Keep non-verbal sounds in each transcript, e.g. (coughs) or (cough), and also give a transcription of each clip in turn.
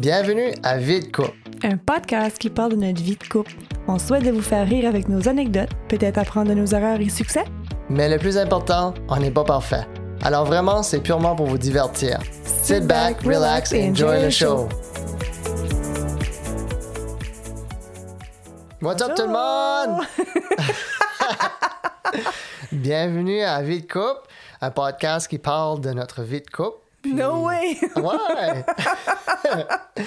Bienvenue à Vie de couple. Un podcast qui parle de notre vie de couple. On souhaite de vous faire rire avec nos anecdotes, peut-être apprendre de nos erreurs et succès. Mais le plus important, on n'est pas parfait. Alors vraiment, c'est purement pour vous divertir. Sit back, relax et enjoy the show. What's up tout le monde? (laughs) Bienvenue à Vie de couple, un podcast qui parle de notre vie de couple. Puis- No way! Ouais! (laughs)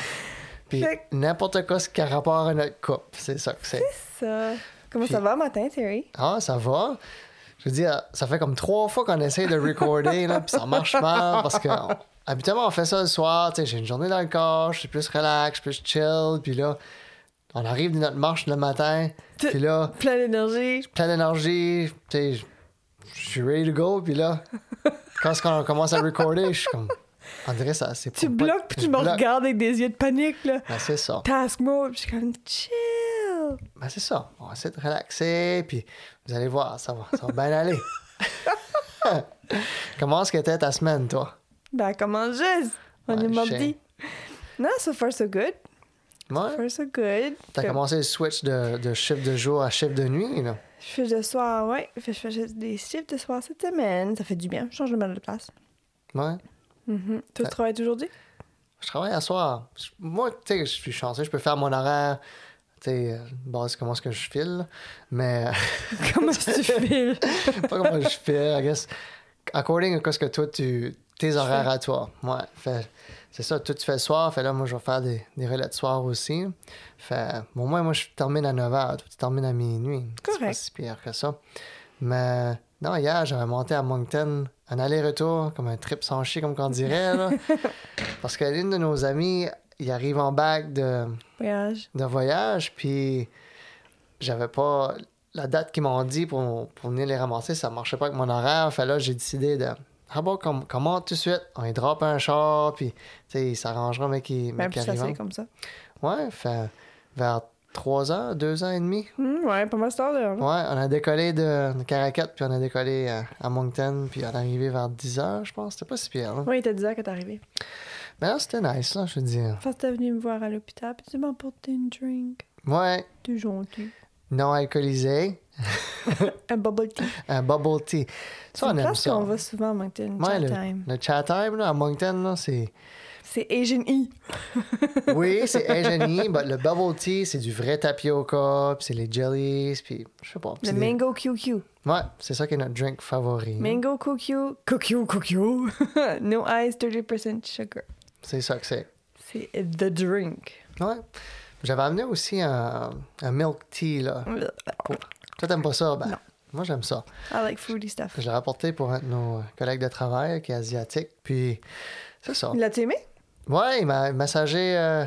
Puis Fait n'importe quoi ce qui a rapport à notre couple, c'est ça que c'est. Ça. Comment Puis- ça va matin, Terry? Ah, ça va. Je veux dire, ça fait comme trois fois qu'on essaye de recorder, là, puis ça marche mal parce que on- habituellement on fait ça le soir, tu sais, j'ai une journée dans le corps, je suis plus relax, plus chill, puis là, on arrive de notre marche le matin, puis là, Plein d'énergie. plein d'énergie, tu sais, je- suis ready to go, puis là, quand on commence à recorder, je suis comme, on dirait ça, c'est Tu pas- bloques puis je tu me bloque. regardes avec des yeux de panique, là. Ben, c'est ça. Task mode, puis je suis comme chill. Ben, c'est ça. On va essayer de relaxer, puis vous allez voir, ça va, ça va bien aller. (laughs) Comment est-ce que était ta semaine, toi? Ben, comment juste? On est mardi. Non, so far so good. So Ouais? far so good. T'as commencé le switch de, de chiffre de jour à chiffre de nuit, là? Je fais de soir, ouais. Je fais des shifts de soir cette semaine. Ça fait du bien. Je change de mal de place. Ouais. Mhm. Toi, tu travailles aujourd'hui? Je travaille à soir. Moi, tu sais, je suis chanceux, je peux faire mon horaire, tu sais, euh, base comment est-ce que je file, mais (laughs) Comment est-ce que tu files? (laughs) pas comment je file, I guess. According à ce que toi, tu, tes horaires à toi. Ouais. Fait, c'est ça, toi, tu fais le soir, fait là, moi, je vais faire des, des relais de soir aussi. Fait, bon, moi, moi, je termine à 9 h, toi, tu termines à minuit. C'est pas Correct. si pire que ça. Mais, non, hier, j'avais monté à Moncton, un aller-retour, comme un trip sans chier, comme qu'on dirait, là. (laughs) Parce que l'une de nos amies, il arrive en bac de, Voyage. de voyage, puis j'avais pas la date qu'ils m'ont dit pour, pour venir les ramasser, ça marchait pas avec mon horaire. Fait là, j'ai décidé de. Ah bon, com- comment tout de suite? On y drop un char, puis tu sais, il s'arrangera, mais qui Même plus facile comme ça. Ouais, fait vers 3 heures, 2 heures et demi. Hmm, ouais, pas mal cette heure-là. Ouais, on a décollé de, de Caracat, puis on a décollé à, à Moncton, puis on est arrivé vers 10 heures, je pense. C'était pas si pire, là. Oui, il t'a dit que t'es arrivé. Mais là, c'était nice, là, je veux dire. Que t'es venu me voir à l'hôpital, puis tu m'as apporté une drink. Ouais, T'es gentil. non alcoolisé, Un bubble tea. un bubble tea. Ça, on aime ça. qu'on va souvent à Moncton, Ouais, chat le, time. le chat time là, à Moncton, là, c'est. C'est Asian E. (laughs) Oui, c'est Asian-y, mais (laughs) le bubble tea, c'est du vrai tapioca, puis c'est les jellies, puis je sais pas. Le des- mango QQ. Ouais, c'est ça qui est notre drink favori. Mango QQ. QQ, QQ. (laughs) no ice, 30% sugar. C'est ça que c'est. C'est the drink. Ouais. J'avais amené aussi un, un milk tea, là. Pour- Toi, t'aimes pas ça? Ben, Non. moi, j'aime ça. I like fruity stuff. Je l'ai rapporté pour un de nos collègues de travail qui est asiatique, puis c'est ça. L'as-tu aimé? Ouais, il m'a messagé euh,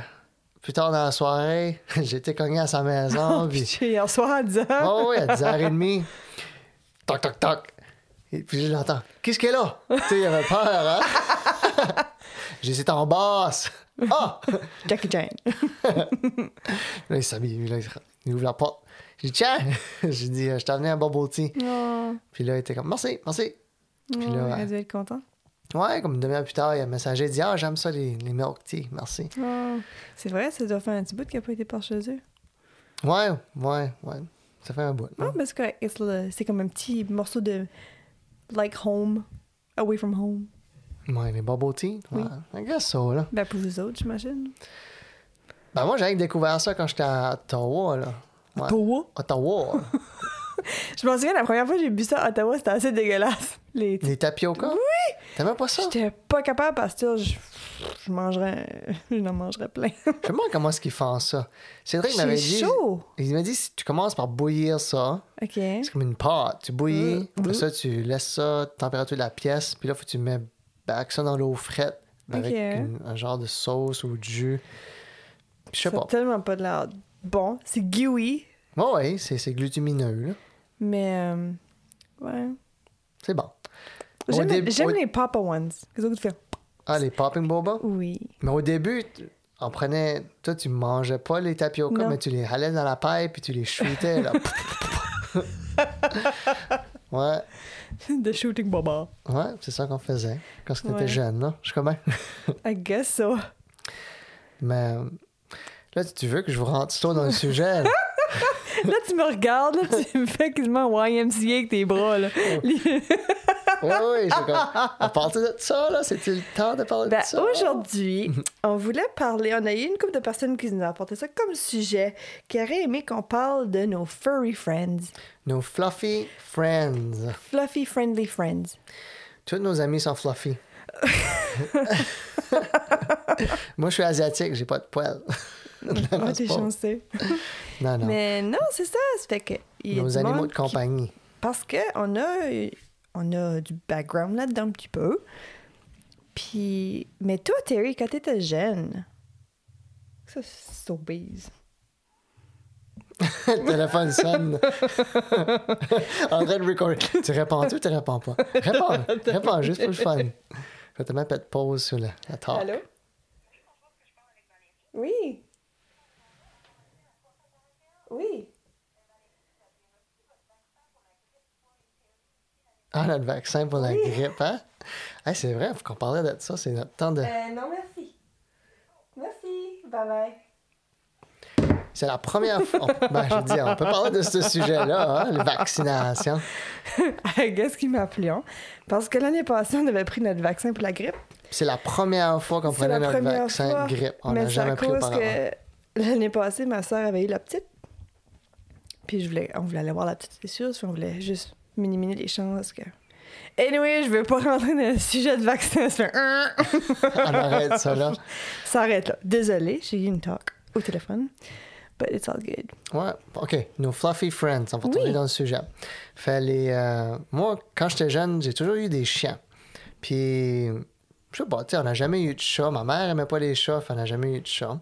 plus tard dans la soirée. (laughs) J'ai été cogné à sa maison, puis... Puis hier soir à 10 heures. Oh oui, à 10h30. (laughs) Toc, toc, toc. Et puis je l'entends. Qu'est-ce qu'elle est là? (laughs) tu sais, il avait peur, hein? C'est en basse. Ah! Jackie Chan. Là, il s'habille, il- il ouvre la porte. J'ai dit, tiens! (laughs) J'ai dit, euh, je t'ai amené un bubble tea. Oh. Puis là, il était comme, merci, merci. Puis Oh, là, il a dû être content. Ouais, comme une demi-heure plus tard, il a messagé, il dit, ah, j'aime ça, les, les milk tea, merci. Oh. C'est vrai, ça doit faire un petit bout qu'il n'a pas été par chez eux. Ouais, ouais, ouais. Ça fait un bout. Là. parce que it's le- c'est comme un petit morceau de like home, away from home. Ouais, les bubble tea. Oui. Ouais, I guess so, là. Ben pour vous autres, j'imagine. Ben, moi, j'avais découvert ça quand j'étais à Ottawa, là. Ouais. Ottawa? Ottawa. (laughs) Je m'en souviens, la première fois que j'ai bu ça à Ottawa, c'était assez dégueulasse. (laughs) Les... Les tapioca? Oui! T'aimais pas ça? J'étais pas capable parce que je, je mangerais, (laughs) je mangerais plein. Je me demande comment est-ce qu'ils font ça? Cédric m'avait dit. chaud. Il m'a dit si tu commences par bouillir ça, Ok. c'est comme une pâte. Tu bouillis, Mm. après Mm. ça, tu laisses ça, température de la pièce, puis là, faut que tu mets back ça dans l'eau frette avec une- un genre de sauce ou de jus. Je sais pas. tellement pas de l'air bon. C'est gooey, Ouais, ouais, c'est c'est glutumineux, là. mais euh, ouais. C'est bon. J'aime au- les Papa Ones. Qu'est-ce que tu fais? Ah, les popping boba? Oui. Mais au début, on prenait. Toi, tu mangeais pas les tapioca, Non. mais tu les halais dans la paille puis tu les shootais, là. (laughs) ouais. The Shooting Baba. Ouais, c'est ça qu'on faisait quand on était jeune, là. Je suis comment? (laughs) I guess so. Mais là, tu veux que je vous rentre tôt dans le sujet? là? (laughs) Là, tu me regardes, là, tu me fais quasiment YMCA avec tes bras, là. Oui, (laughs) oui, j'ai comme... À partir de ça, là, c'était le temps de parler Ben, de ça? aujourd'hui, on voulait parler, on a eu une couple de personnes qui nous ont apporté ça comme sujet, qui auraient aimé qu'on parle de nos furry friends. Nos fluffy friends. Fluffy friendly friends. Tous nos amis sont fluffy. (laughs) Moi, je suis asiatique, j'ai pas de poils. Oh, t'es chanceux. Non, non. Mais non, c'est ça, ça fait que... y Nos animaux de qui- compagnie. Parce qu'on a, on a du background là-dedans un petit peu. Puis... Mais toi, Terry, quand t'étais jeune... Ça. (laughs) Le téléphone sonne. (laughs) en train de recorder. Tu réponds-tu ou tu réponds pas? Réponds. Réponds juste pour le fun. Je vais te mettre pause sur la, la talk. Allô? Oui. Oui. Ah, notre vaccin pour la Oui. grippe, hein? Hey, c'est vrai, faut qu'on parlait de ça. C'est notre temps de. Euh, non, merci. Merci. Bye bye. C'est la première fois. Ben, je dis, on peut parler de ce sujet-là, hein, les vaccinations. Qu'est-ce qui m'a hein? Parce que l'année passée, on avait pris notre vaccin pour la grippe. C'est la première fois qu'on prenait notre vaccin fois. grippe. On n'a jamais pris auparavant. que l'année passée, ma soeur avait eu la petite. Puis je voulais, on voulait aller voir la petite, puis on voulait juste minimiser les chances que. Anyway, je veux pas rentrer dans le sujet de vaccin. Ça fait. On arrête ça là. (laughs) Ça arrête là. Désolée, j'ai eu une talk au téléphone. But it's all good. Ouais, OK. Nos fluffy friends, on va Oui. dans le sujet. Fait les, euh, moi, quand j'étais jeune, j'ai toujours eu des chiens. Puis, je sais pas, tu sais, on n'a jamais eu de chat. Ma mère aimait pas les chats, fait on n'a jamais eu de chat.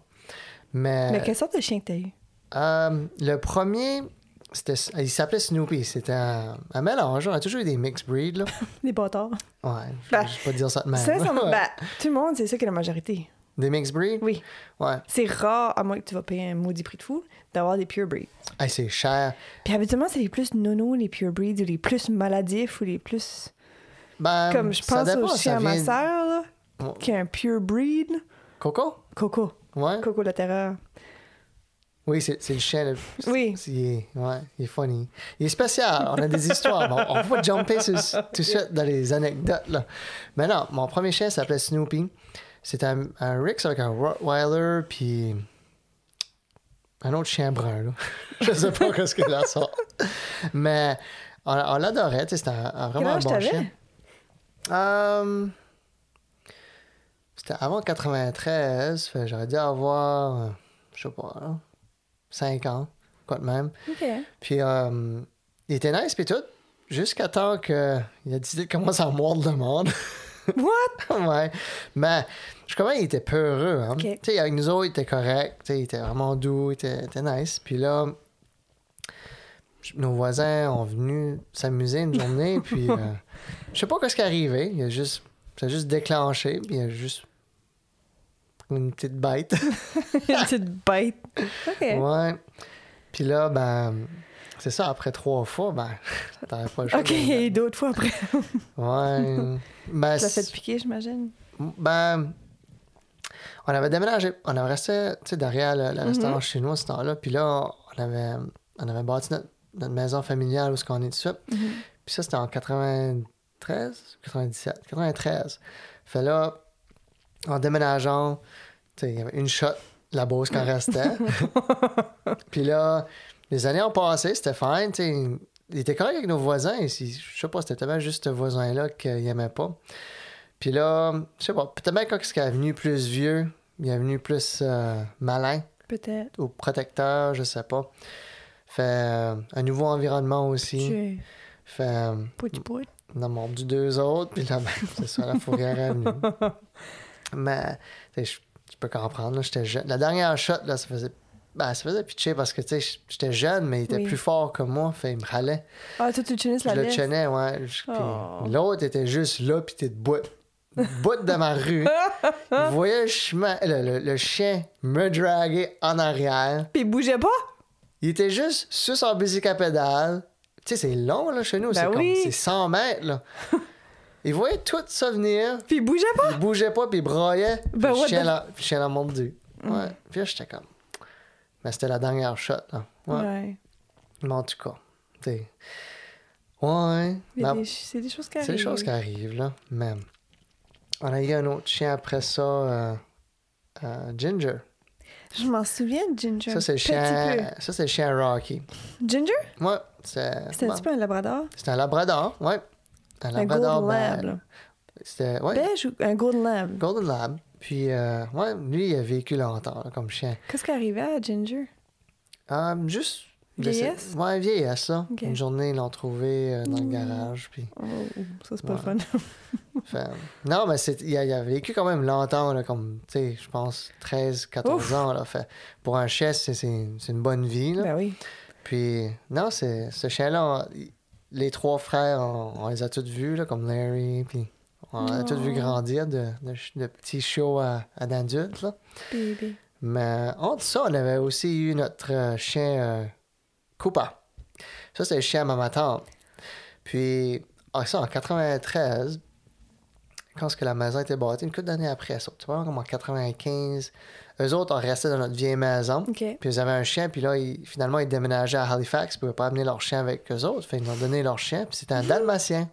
Mais, Mais quelle sorte de chien que t'as eu? Euh, le premier, c'était, il s'appelait Snoopy. C'était un, un mélange. On a toujours eu des mixed breeds, là. (laughs) Des bâtards. Ouais, je Ben, vais juste pas dire ça de même. Sincèrement, Ouais. (laughs) ben, tout le monde, c'est ça qui est la majorité. Des mixed breeds? Oui. Ouais. C'est rare, à moins que tu vas payer un maudit prix de fou, d'avoir des pure breeds. Hey, c'est cher. Puis habituellement, c'est les plus nono, les pure breeds, ou les plus maladifs, ou les plus. Ben, Comme je ça pense au ça chien à ma sœur, là, qui a un pure breed. Coco? Coco. Ouais. Coco la terreur. Oui, c'est le chien. le- Oui. est, ouais, il est funny. Il est spécial. On a des histoires. Bon, on va jumper sur- tout de suite dans les anecdotes. Là. Mais non, mon premier chien s'appelait Snoopy. C'était un, un Rix avec un Rottweiler, puis un autre chien brun. Là. (laughs) Je sais pas qu'est-ce qu'il a sort. Mais on, on l'adorait. C'était un, un Quel vraiment âge bon chien. Euh, c'était avant 93. fait que J'aurais dû avoir, euh, je sais pas, là, 5 ans, quoi de même. Puis euh, il était nice, puis tout, jusqu'à temps qu'il a décidé de commencer à mordre le monde. What? ouais. Mais je crois qu'il était peureux. Hein? Tu sais, avec nous autres, il était correct. Tu sais, il était vraiment doux, il était, il était nice. Puis là, nos voisins ont venu s'amuser une journée. puis (laughs) euh, je sais pas ce qui est arrivé. Il a juste, ça a juste déclenché. Puis il a juste une petite bête. (laughs) Une petite bête. (laughs) OK. ouais. Puis là, ben, c'est ça, après trois fois, ben, (laughs) t'avais pas le choix. OK, de- il y a eu d'autres fois après. Ouais. ben, Tu l'as fait piquer, j'imagine. Ben, on avait déménagé. On avait resté tu sais, derrière le, le Mhm. restaurant chinois ce temps-là. Puis là, on avait, on avait bâti notre, notre maison familiale où on est tout de suite. Mhm. Puis ça, c'était en 93, 97, 93. Fait là, en déménageant, il y avait une shot, la Beauce qu'on restait. (laughs) Puis là, les années ont passé, c'était fine. tu sais. Il était correct avec nos voisins. Si- je sais pas, c'était tellement juste ce voisin-là qu'il aimait pas. Puis là, je sais pas, peut-être bien quand il est venu plus vieux, il est venu plus euh, malin Peut-être. ou protecteur, je sais pas. Fait euh, un nouveau environnement aussi. Tu Fait. euh, Pouti pouti. on a mordu deux autres, puis là, ben, c'est ça, la fourrière est venue. (laughs) Mais, je je peux comprendre, là, j'étais jeune. La dernière shot, là, ça faisait... Ben, ça faisait pitcher parce que, tu sais, j'étais jeune, mais il était Oui. plus fort que moi, fait il me râlait. Ah, toi, tu tenais Je la le tenais, ouais. Oh. L'autre était juste là, puis t'es debout. Bout de ma rue. (laughs) Il voyait le, chemin- le, le- le chien me draguer en arrière. Puis il bougeait pas? Il était juste sur son bicycle à pédale. Tu sais, c'est long, là, chez nous. Ben c'est comme oui. c'est 100 mètres, là. (laughs) Il voyait tout ça venir. Puis il bougeait pas? Il bougeait pas, puis il braillait. Puis Ben, what chien l'a- puis chien l'a mordu. Ouais. Puis là, j'étais comme. Mais c'était la dernière shot, là. Ouais. Ouais. Mais en tout cas, t'sais. Ouais. Des- C'est des choses qui C'est arrivent. des choses qui arrivent, là. Mais on a eu un autre chien après ça, euh, euh, Ginger. Je m'en souviens de Ginger. Ça, c'est le chien, ça, c'est le chien Rocky. Ginger? Ouais, c'est. C'était un petit peu un labrador? C'était un labrador, ouais. Un labrador golden lab. C'était, ouais, Beige ou un golden lab? Golden Lab. Puis, euh, ouais, lui, il a vécu longtemps là, comme chien. Qu'est-ce qui arrivait à Ginger? Euh, juste. Vieillesse? Ouais, vieillesse, là. Une journée, ils l'ont trouvé euh, dans le Mm. garage. Puis, Oh, ça, c'est pas Ouais. le fun. (laughs) non, mais c'est, il, a, il a vécu quand même longtemps, là, comme, tu sais, je pense 13, 14 Ouf. ans. Là, fait, pour un chien, c'est, c'est, c'est une bonne vie. Là. ben oui. Puis, non, c'est, ce chien-là, on- les trois frères, on, on les a tous vus, là, comme Larry. Puis, on les a tous Oh. grandir de, de, petits chiots à, à. Bébé. Mais entre ça, on avait aussi eu notre euh, chien euh, Koopa. Ça, c'est le chien à ma tante. Puis, ah, ça, en 93, quand que la maison était bâtie, une couple d'années après ça, tu vois, comme en 95, eux autres ont resté dans notre vieille maison. Puis ils avaient un chien, puis là, ils- finalement, ils déménageaient à Halifax, ils pouvaient pas amener leur chien avec eux autres. Fait nous ont donné leur chien, puis c'était un dalmatien.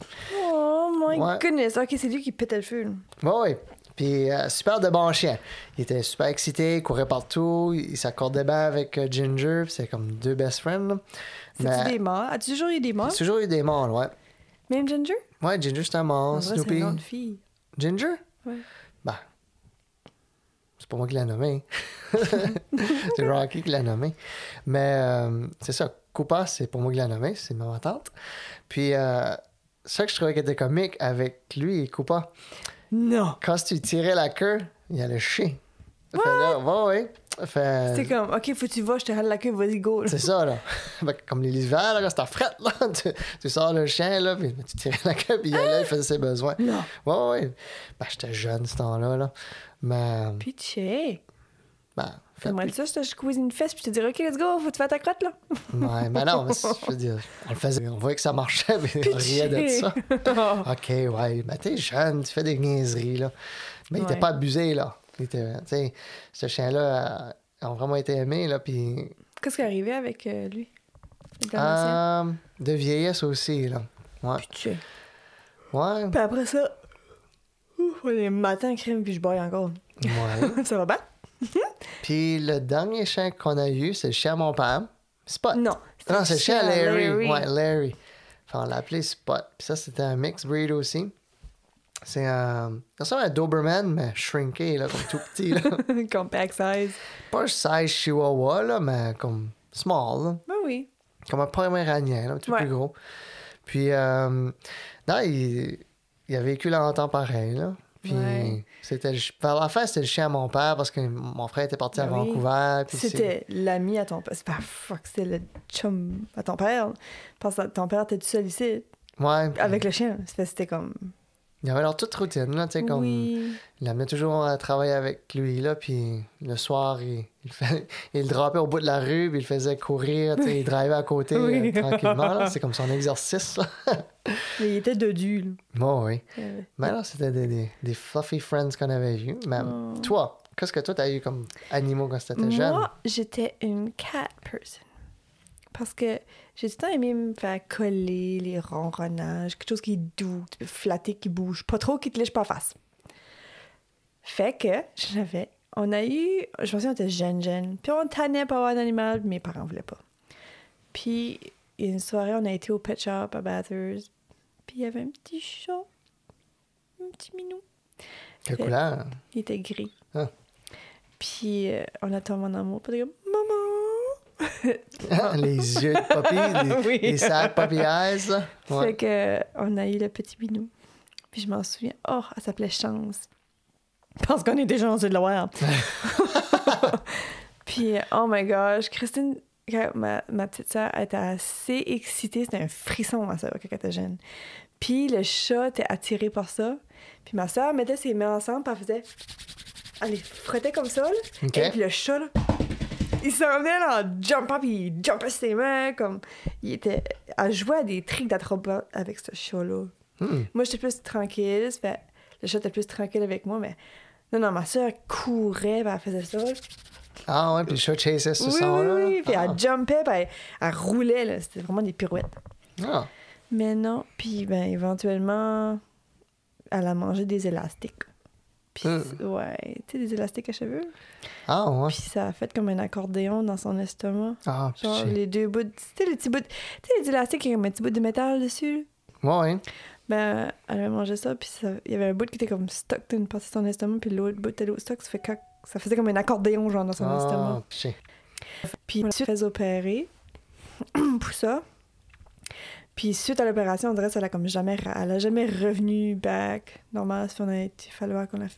Oh my Ouais. goodness. OK, c'est lui qui pétait le feu. Oui. Puis euh, super de bon chien. Il était super excité, il courait partout, il s'accordait bien avec euh, Ginger, puis c'est comme deux best friends. C'est-tu des morts? As-tu toujours eu des morts? c'est toujours eu des morts, ouais. Même Ginger? Ouais, Ginger, c'est un mort. vrai, c'est Snoopy. un nom de fille. Ginger? Ouais. C'est pas moi qui l'ai nommé. (laughs) c'est Rocky qui l'a nommé. Mais euh, c'est ça, Koopa, c'est pour moi qui l'a nommé, c'est ma tante. Puis, euh, ça que je trouvais qui était comique avec lui et Koopa, Non. quand tu tirais la queue, il. Fait là, ouais, ouais. Fait, C'est comme, OK, faut que tu vas, je te râle la queue, vas-y, go. c'est ça, là. Que (laughs) comme les hivers, là, quand c'était fret, là, (laughs) tu, tu sors le chien, là, puis tu tirais la queue, puis il allait, il faisait ses besoins. Non. Ouais, ouais. Ben, j'étais jeune ce temps-là, là. Mais, Pitché. ben, Fais-moi ça, je te squeeze une fesse, puis je te dirais, OK, let's go, faut tu fasses ta crotte, là. Ouais, ben (laughs) non, mais je veux dire, on le faisait, on voyait que ça marchait, mais on riait de ça. Oh. OK, ouais, ben t'es jeune, tu fais des niaiseries, là. Mais il était pas abusé, là. Sais, ce chien-là a, a vraiment été aimé, là, puis... Qu'est-ce qui est arrivé avec euh, lui? Euh, de vieillesse aussi, là. Ouais. Pitché. Ouais. Puis après ça, ouf, les matins crème, puis je baille encore. Ouais. (laughs) ça va bien? Puis le dernier chien qu'on a eu, c'est le chien à mon père. Spot. Non. Non, c'est le chien à Larry. Larry. Ouais, Larry. Enfin, on l'a appelé Spot. Puis ça, c'était un mixed breed aussi. C'est un. Ça ressemble à un Doberman, mais shrinké, là, comme tout petit. Là. (laughs) Compact size. Pas un size chihuahua, là, mais comme small. Là. Ben oui. Comme un pomeranian, là, un petit peu plus gros. Puis, euh, non, il, il a vécu longtemps pareil, là. Puis, Ouais. c'était le- la fin, c'était le chien à mon père parce que mon frère était parti à Ben. Vancouver. C'était l'ami à ton père. C'est pas fuck, c'était le chum à ton père. Parce que ton père était tout seul ici, Ouais. avec le chien. Ça fait- C'était comme. Il y avait leur toute routine, là, tu sais, comme... Oui. Il l'amenait toujours à travailler avec lui, là, puis le soir, il, il, fait- il le drapait au bout de la rue, puis il le faisait courir, tu sais, il drivait à côté (laughs) Oui. euh, tranquillement. C'est comme son exercice, là. (laughs) Mais il était dodu, là. Bon, oui. Euh, Mais là, c'était des, des, des fluffy friends qu'on avait vus. Mais Oh. toi, qu'est-ce que toi, t'as eu comme animaux quand t'étais jeune? Moi, j'étais une cat person. Parce que j'ai le temps aimé me faire coller les ronronnages, quelque chose qui est doux, flatter, qui bouge, pas trop qui te lèche pas face. Fait que j'avais. On a eu. Je pense qu'on était jeune, jeune. Puis on tannait pour avoir un animal, mes parents voulaient pas. Puis une soirée, on a été au pet shop à Bathurst. Puis il y avait un petit chat. Un petit minou. Quelle couleur? Il était gris. Ah. Puis euh, on a tombé en amour. Puis comme, Hein, les yeux de papy, (laughs) les, Oui. les sad puppy eyes, là. Fait Ouais. que euh, on a eu le petit minou. Puis je m'en souviens. Oh, elle s'appelait Chance. Parce qu'on est déjà dans de Loire. (laughs) Puis, oh my gosh, Christine, ma, ma petite sœur était assez excitée. C'était un frisson, ma sœur, quand elle était jeune. Puis le chat était attiré par ça. Puis ma sœur mettait ses mains ensemble, puis elle faisait. Elle les frottait comme ça, là. Et puis le chat, là, il s'en venait là, en jumpant, puis il jumpait ses mains, comme... Il était... Elle jouait à des tricks d'attrape avec ce chat-là. Hmm. Moi, j'étais plus tranquille, fait- le chat était plus tranquille avec moi, mais Non, non, ma soeur courait, puis elle faisait ça. Ah ouais, puis le chat chassait ce oui, son-là. oui. Puis ah. elle jumpait, puis elle, elle roulait, là. C'était vraiment des pirouettes. Ah. Mais non, puis ben, éventuellement, elle a mangé des élastiques. Puis, Hmm. ouais, tu sais, des élastiques à cheveux. Ah ouais. Puis ça a fait comme un accordéon dans son estomac. Ah, Genre les deux bouts, tu sais, les petits bouts, de- tu sais, les élastiques qui ont un petit bout de métal dessus. Ouais. Ben, elle avait mangé ça, puis ça- il y avait un bout qui était comme stuck d'une partie de son estomac, puis l'autre bout était l'autre stuck. Ça, fait ça faisait comme un accordéon, genre, dans son Ah, estomac. puis Puis elle s'est fait opérer (clears throat) pour ça. Puis suite à l'opération, on dirait que ça l'a comme jamais... Elle a jamais revenu back. Normal, si on a été... Il fallait qu'on a...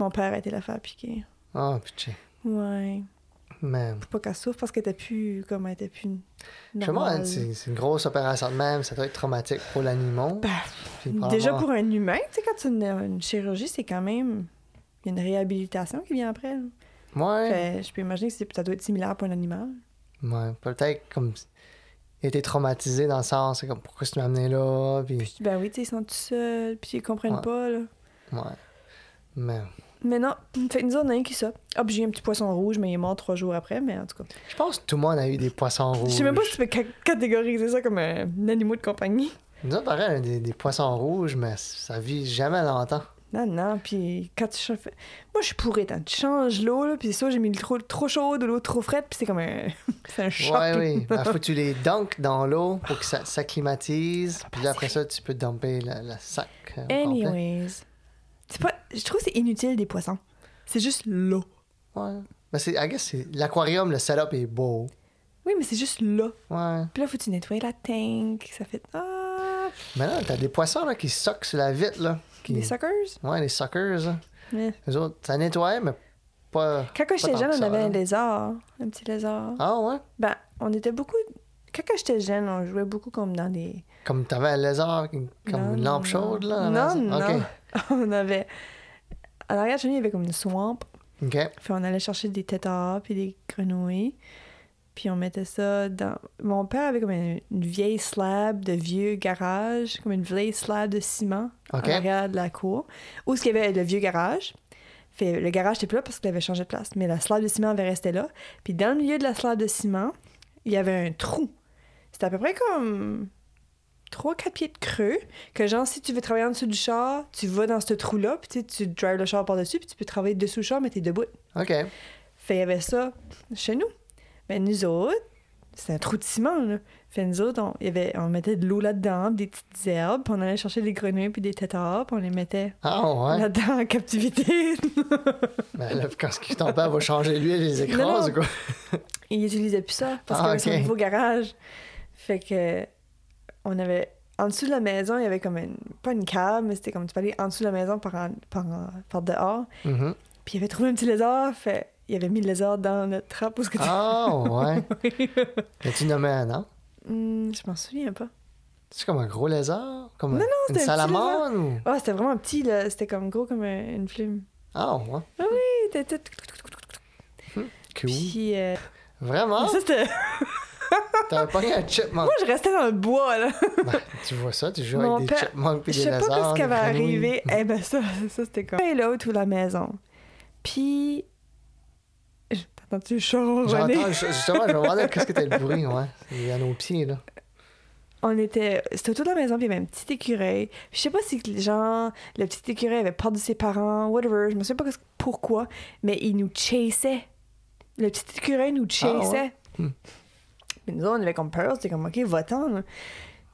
Mon père a été la faire piquer. Ah, puis Ouais. Man. Faut pas qu'elle souffre parce qu'elle était plus... Comme elle était plus... Je sais pas, normale. c'est c'est une grosse opération de même, ça doit être traumatique pour l'animal. Ben, Puis Déjà pour un humain, tu sais, quand tu as une, une chirurgie, c'est quand même... Il y a une réhabilitation qui vient après. là. Ouais. Fait, je peux imaginer que ça doit être similaire pour un animal. Ouais, peut-être comme. Été traumatisé dans le sens, c'est comme pourquoi tu m'as amené là, puis. Ben oui, tu sais, ils sont tout seuls, puis ils comprennent Ouais. pas, là. Ouais. Mais. Mais non, fait nous autres, on a un qui ça. Hop, j'ai eu un petit poisson rouge, mais il est mort trois jours après, mais en tout cas. Je pense que tout le monde a eu des poissons rouges. Je sais même pas si tu peux ca- catégoriser ça comme un, un animal de compagnie. Nous autres, pareil, on a des, des poissons rouges, mais ça vit jamais longtemps. Non, non, puis quand tu changes... Moi, je suis pourrie, hein. Tu changes l'eau, là, puis soit j'ai mis le trop, trop chaude ou l'eau trop frette, puis c'est comme un... (laughs) c'est un choc. Ouais, oui. (laughs) Ben, faut que tu les dunks dans l'eau pour que ça s'acclimatise. Puis là, après ça, tu peux dumper le, le sac. euh. Anyways. C'est pas... Je trouve que c'est inutile, des poissons. C'est juste l'eau. Ouais. Ben, c'est, I guess, c'est, l'aquarium, le setup est beau. Oui, mais c'est juste là. Ouais. Puis là, faut que tu nettoyer la tank, ça fait... Ah... Mais là, t'as des poissons là, qui soquent sur la vitre, là. Des suckers? Ouais, les suckers. Les autres, ça nettoie, mais pas. Quand Pas j'étais jeune, on avait hein. un lézard. Un petit lézard. Ah ouais? Ben, on était beaucoup. Quand j'étais jeune, on jouait beaucoup comme dans des. Comme t'avais un lézard, comme Non, une lampe non. chaude, là? Non, non. (laughs) On avait. À l'arrière de chez nous, il y avait comme une swamp. Ok. Puis on allait chercher des tétards puis des grenouilles. Puis on mettait ça dans. Mon père avait comme une, une vieille slab de vieux garage, comme une vieille slab de ciment Ok. à l'arrière de la cour. Où est-ce qu'il y avait le vieux garage? Fait, le garage n'était plus là parce qu'il avait changé de place. Mais la slab de ciment avait resté là. Puis dans le milieu de la slab de ciment, il y avait un trou. C'était à peu près comme 3-4 pieds de creux. Que genre, si tu veux travailler en dessous du char, tu vas dans ce trou-là, puis tu drives le char par-dessus, puis tu peux travailler dessous le char, mais t'es debout. Ok. Fait il y avait ça chez nous. Mais nous autres, c'est un trou de ciment, là. Fait nous autres, on, il y avait, on mettait de l'eau là-dedans, des petites herbes, puis on allait chercher des grenouilles puis des tétards, puis on les mettait Ah ouais? là-dedans en captivité. (laughs) Ben là, quand ton père va changer l'huile, les écrase ou quoi? Ils utilisaient plus ça parce Ah, qu'il y avait son nouveau garage. Fait que on avait en dessous de la maison, il y avait comme une pas une cave, mais c'était comme tu aller en dessous de la maison par en- par, en- par dehors. Mhm. Puis il avait trouvé un petit lézard, fait il avait mis le lézard dans notre trappe ce que tu- Ah ouais? (laughs) As-tu nommé un nom? Hmm, je m'en souviens pas. C'est comme un gros lézard? Comme Non, non, une c'était un petit salamandre ou... Ah, c'était vraiment petit là, c'était comme gros comme un- une plume. Ah ouais? Oui, c'était tout. Cool. Puis euh, Vraiment? ça c'était T'avais pas un chipmunk? moi je restais dans le bois là. (laughs) Ben, tu vois ça, tu joues Mon avec des chipmunks puis Je des sais pas lézards. ce qui avait arrivé. (laughs) Eh ben ça, ça c'était comme. Et l'autre ou la maison. Puis. T'entends-tu le chat ronronner? J'entends, justement, je me demandais qu'est-ce que t'as le bruit, ouais? Il est à nos pieds, là. On était. C'était autour de la maison, puis il y avait un petit écureuil. Je sais pas si les gens. Le petit écureuil avait perdu ses parents, whatever. Je me souviens pas pourquoi, mais il nous chassait. Le petit écureuil nous chassait. Ah ouais? Hmm. Mais nous, on avait comme peur. C'était comme, OK, va-t'en. là.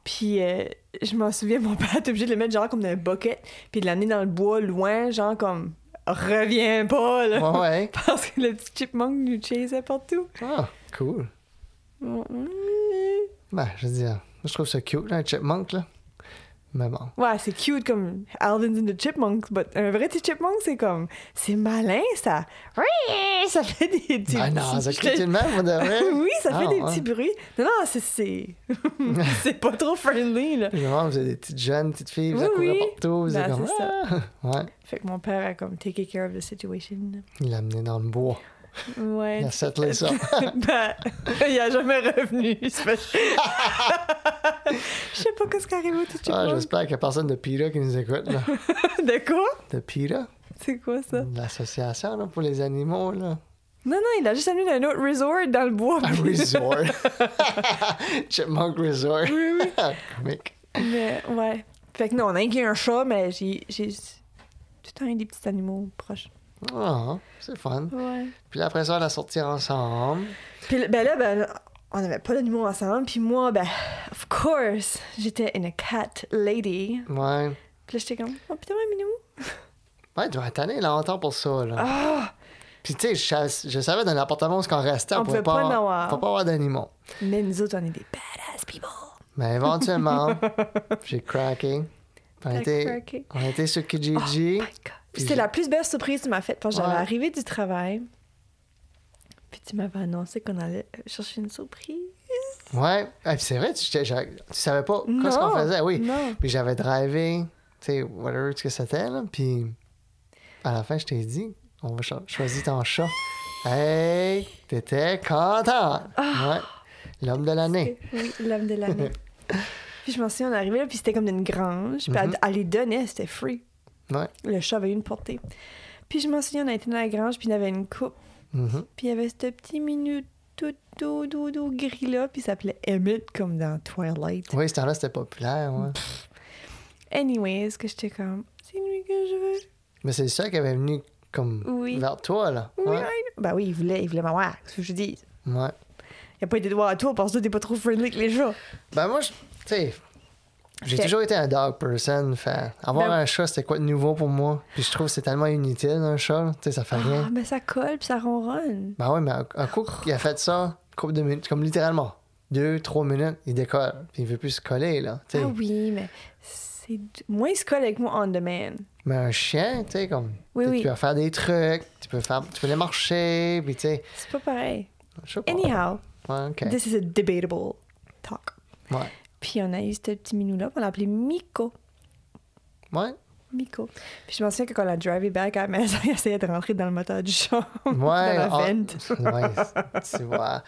Puis euh, je m'en souviens, mon père était obligé de le mettre genre comme dans un bucket, puis de l'amener dans le bois loin, genre comme, reviens pas, là. Ouais. (laughs) Parce que le petit chipmunk nous chassait partout. Ah, cool. Ben, je veux dire, je trouve ça cute, là, un chipmunk, là. Mais bon. Ouais, c'est cute comme Alvin's and the Chipmunks, but un vrai petit chipmunk, c'est comme, c'est malin, ça. Ça fait des petits. Ben non, petits- ça crie le même, on devrait. (laughs) oui, ça fait Ah, des petits bruits. Non, non, c'est. C'est (laughs) pas trop friendly, là. Demande, vous avez des petites jeunes, petites filles, vous Oui, partout, vous êtes Ben, comme. c'est ça. Ah! Ouais, Fait que mon père a comme taken care of the situation. il l'a amené dans le bois. Ouais. Il a settlé (laughs) ça. ben, il a jamais revenu. (laughs) Je sais pas qu'est-ce qui arrive au petit Ah, chipmunk. j'espère qu'il y a personne de PETA qui nous écoute, là. (laughs) de quoi? De PETA? C'est quoi ça? L'association là, pour les animaux, là. Non, non, il a juste amené d'un autre resort dans le bois. Un resort. Chipmunk Resort. Oui, oui. Comique. Mais ouais. Fait que non, on a un chat, mais j'ai j'ai tout le temps eu des petits animaux proches. Ah, c'est fun. Ouais. Puis là, après ça, on a sorti ensemble. Puis ben là, ben, on n'avait pas d'animaux ensemble. Puis moi, ben, of course, j'étais une cat lady. Ouais. Puis là, j'étais comme, oh putain, un minou. Ouais, tu vas attendre longtemps pour ça, là. Ah! Puis tu sais, je, savais- je savais dans l'appartement où on restait, on, On pouvait pas avoir, pas avoir d'animaux. Mais nous autres, on est des badass people. Mais éventuellement, (laughs) j'ai craqué. On était, on était sur Oh Kijiji. my God. C'était la plus belle surprise que tu m'as faite. Parce que j'allais Ouais. arriver du travail. Puis tu m'avais annoncé qu'on allait chercher une surprise. ouais. Puis c'est vrai, tu, j'avais- savais pas Non. qu'on faisait. Oui. Non. Puis j'avais drivé, tu sais, whatever ce que c'était, là. Puis à la fin, je t'ai dit, on va cho- choisir ton chat. Hey, t'étais content. Ah. Ouais. L'homme de l'année. Oui, l'homme de l'année. (laughs) puis je m'en souviens, on arrivait là, puis c'était comme d'une grange. Puis elle, Mhm. elle les donnait, c'était free. Ouais. Le chat avait une portée. Puis je m'en souviens, on a été dans la grange, puis il y avait une coupe. Mhm. Puis il y avait ce petit minute tout doux, doux, doux, gris-là, puis il s'appelait Emmett, comme dans Twilight. Oui, ce temps-là, c'était populaire, ouais. Anyways, que j'étais comme, c'est lui que je veux. Mais c'est ça qui avait venu comme Oui. vers toi, là. Oui, Ouais. I- Ben oui, il voulait, il voulait m'avoir, ce que je dis. Ouais. Il a pas été de voir à toi parce que t'es pas trop friendly avec les chats. Ben moi, je- tu sais, j'ai toujours été un dog person. Fait, avoir Ben- un chat, c'était quoi de nouveau pour moi? Puis je trouve que c'est tellement inutile, un chat. Tu sais, ça fait Ah, rien. mais ça colle puis ça ronronne. Ben ouais, mais un, un coup qu'il a fait ça, couple de minutes, comme littéralement, deux, trois minutes, il décolle. Puis il veut plus se coller, là. tu sais. Ah oui, mais c'est... Moi, il se colle avec moi on demand. Mais un chien, tu sais, comme. Oui, tu oui. peux faire des trucs, tu peux, faire, tu peux les marcher, puis tu sais. C'est pas pareil. Je sais pas. Anyhow, Ouais, ok. this is a debatable talk. Ouais. Puis on a eu ce petit minou-là, on l'a appelé Miko. Ouais. Miko. Puis je me souviens que quand on l'a drivé back à la maison, (laughs) il essayait de rentrer dans le moteur du chat. Ouais. (laughs) dans la ah, vente. (laughs) ouais. Tu vois.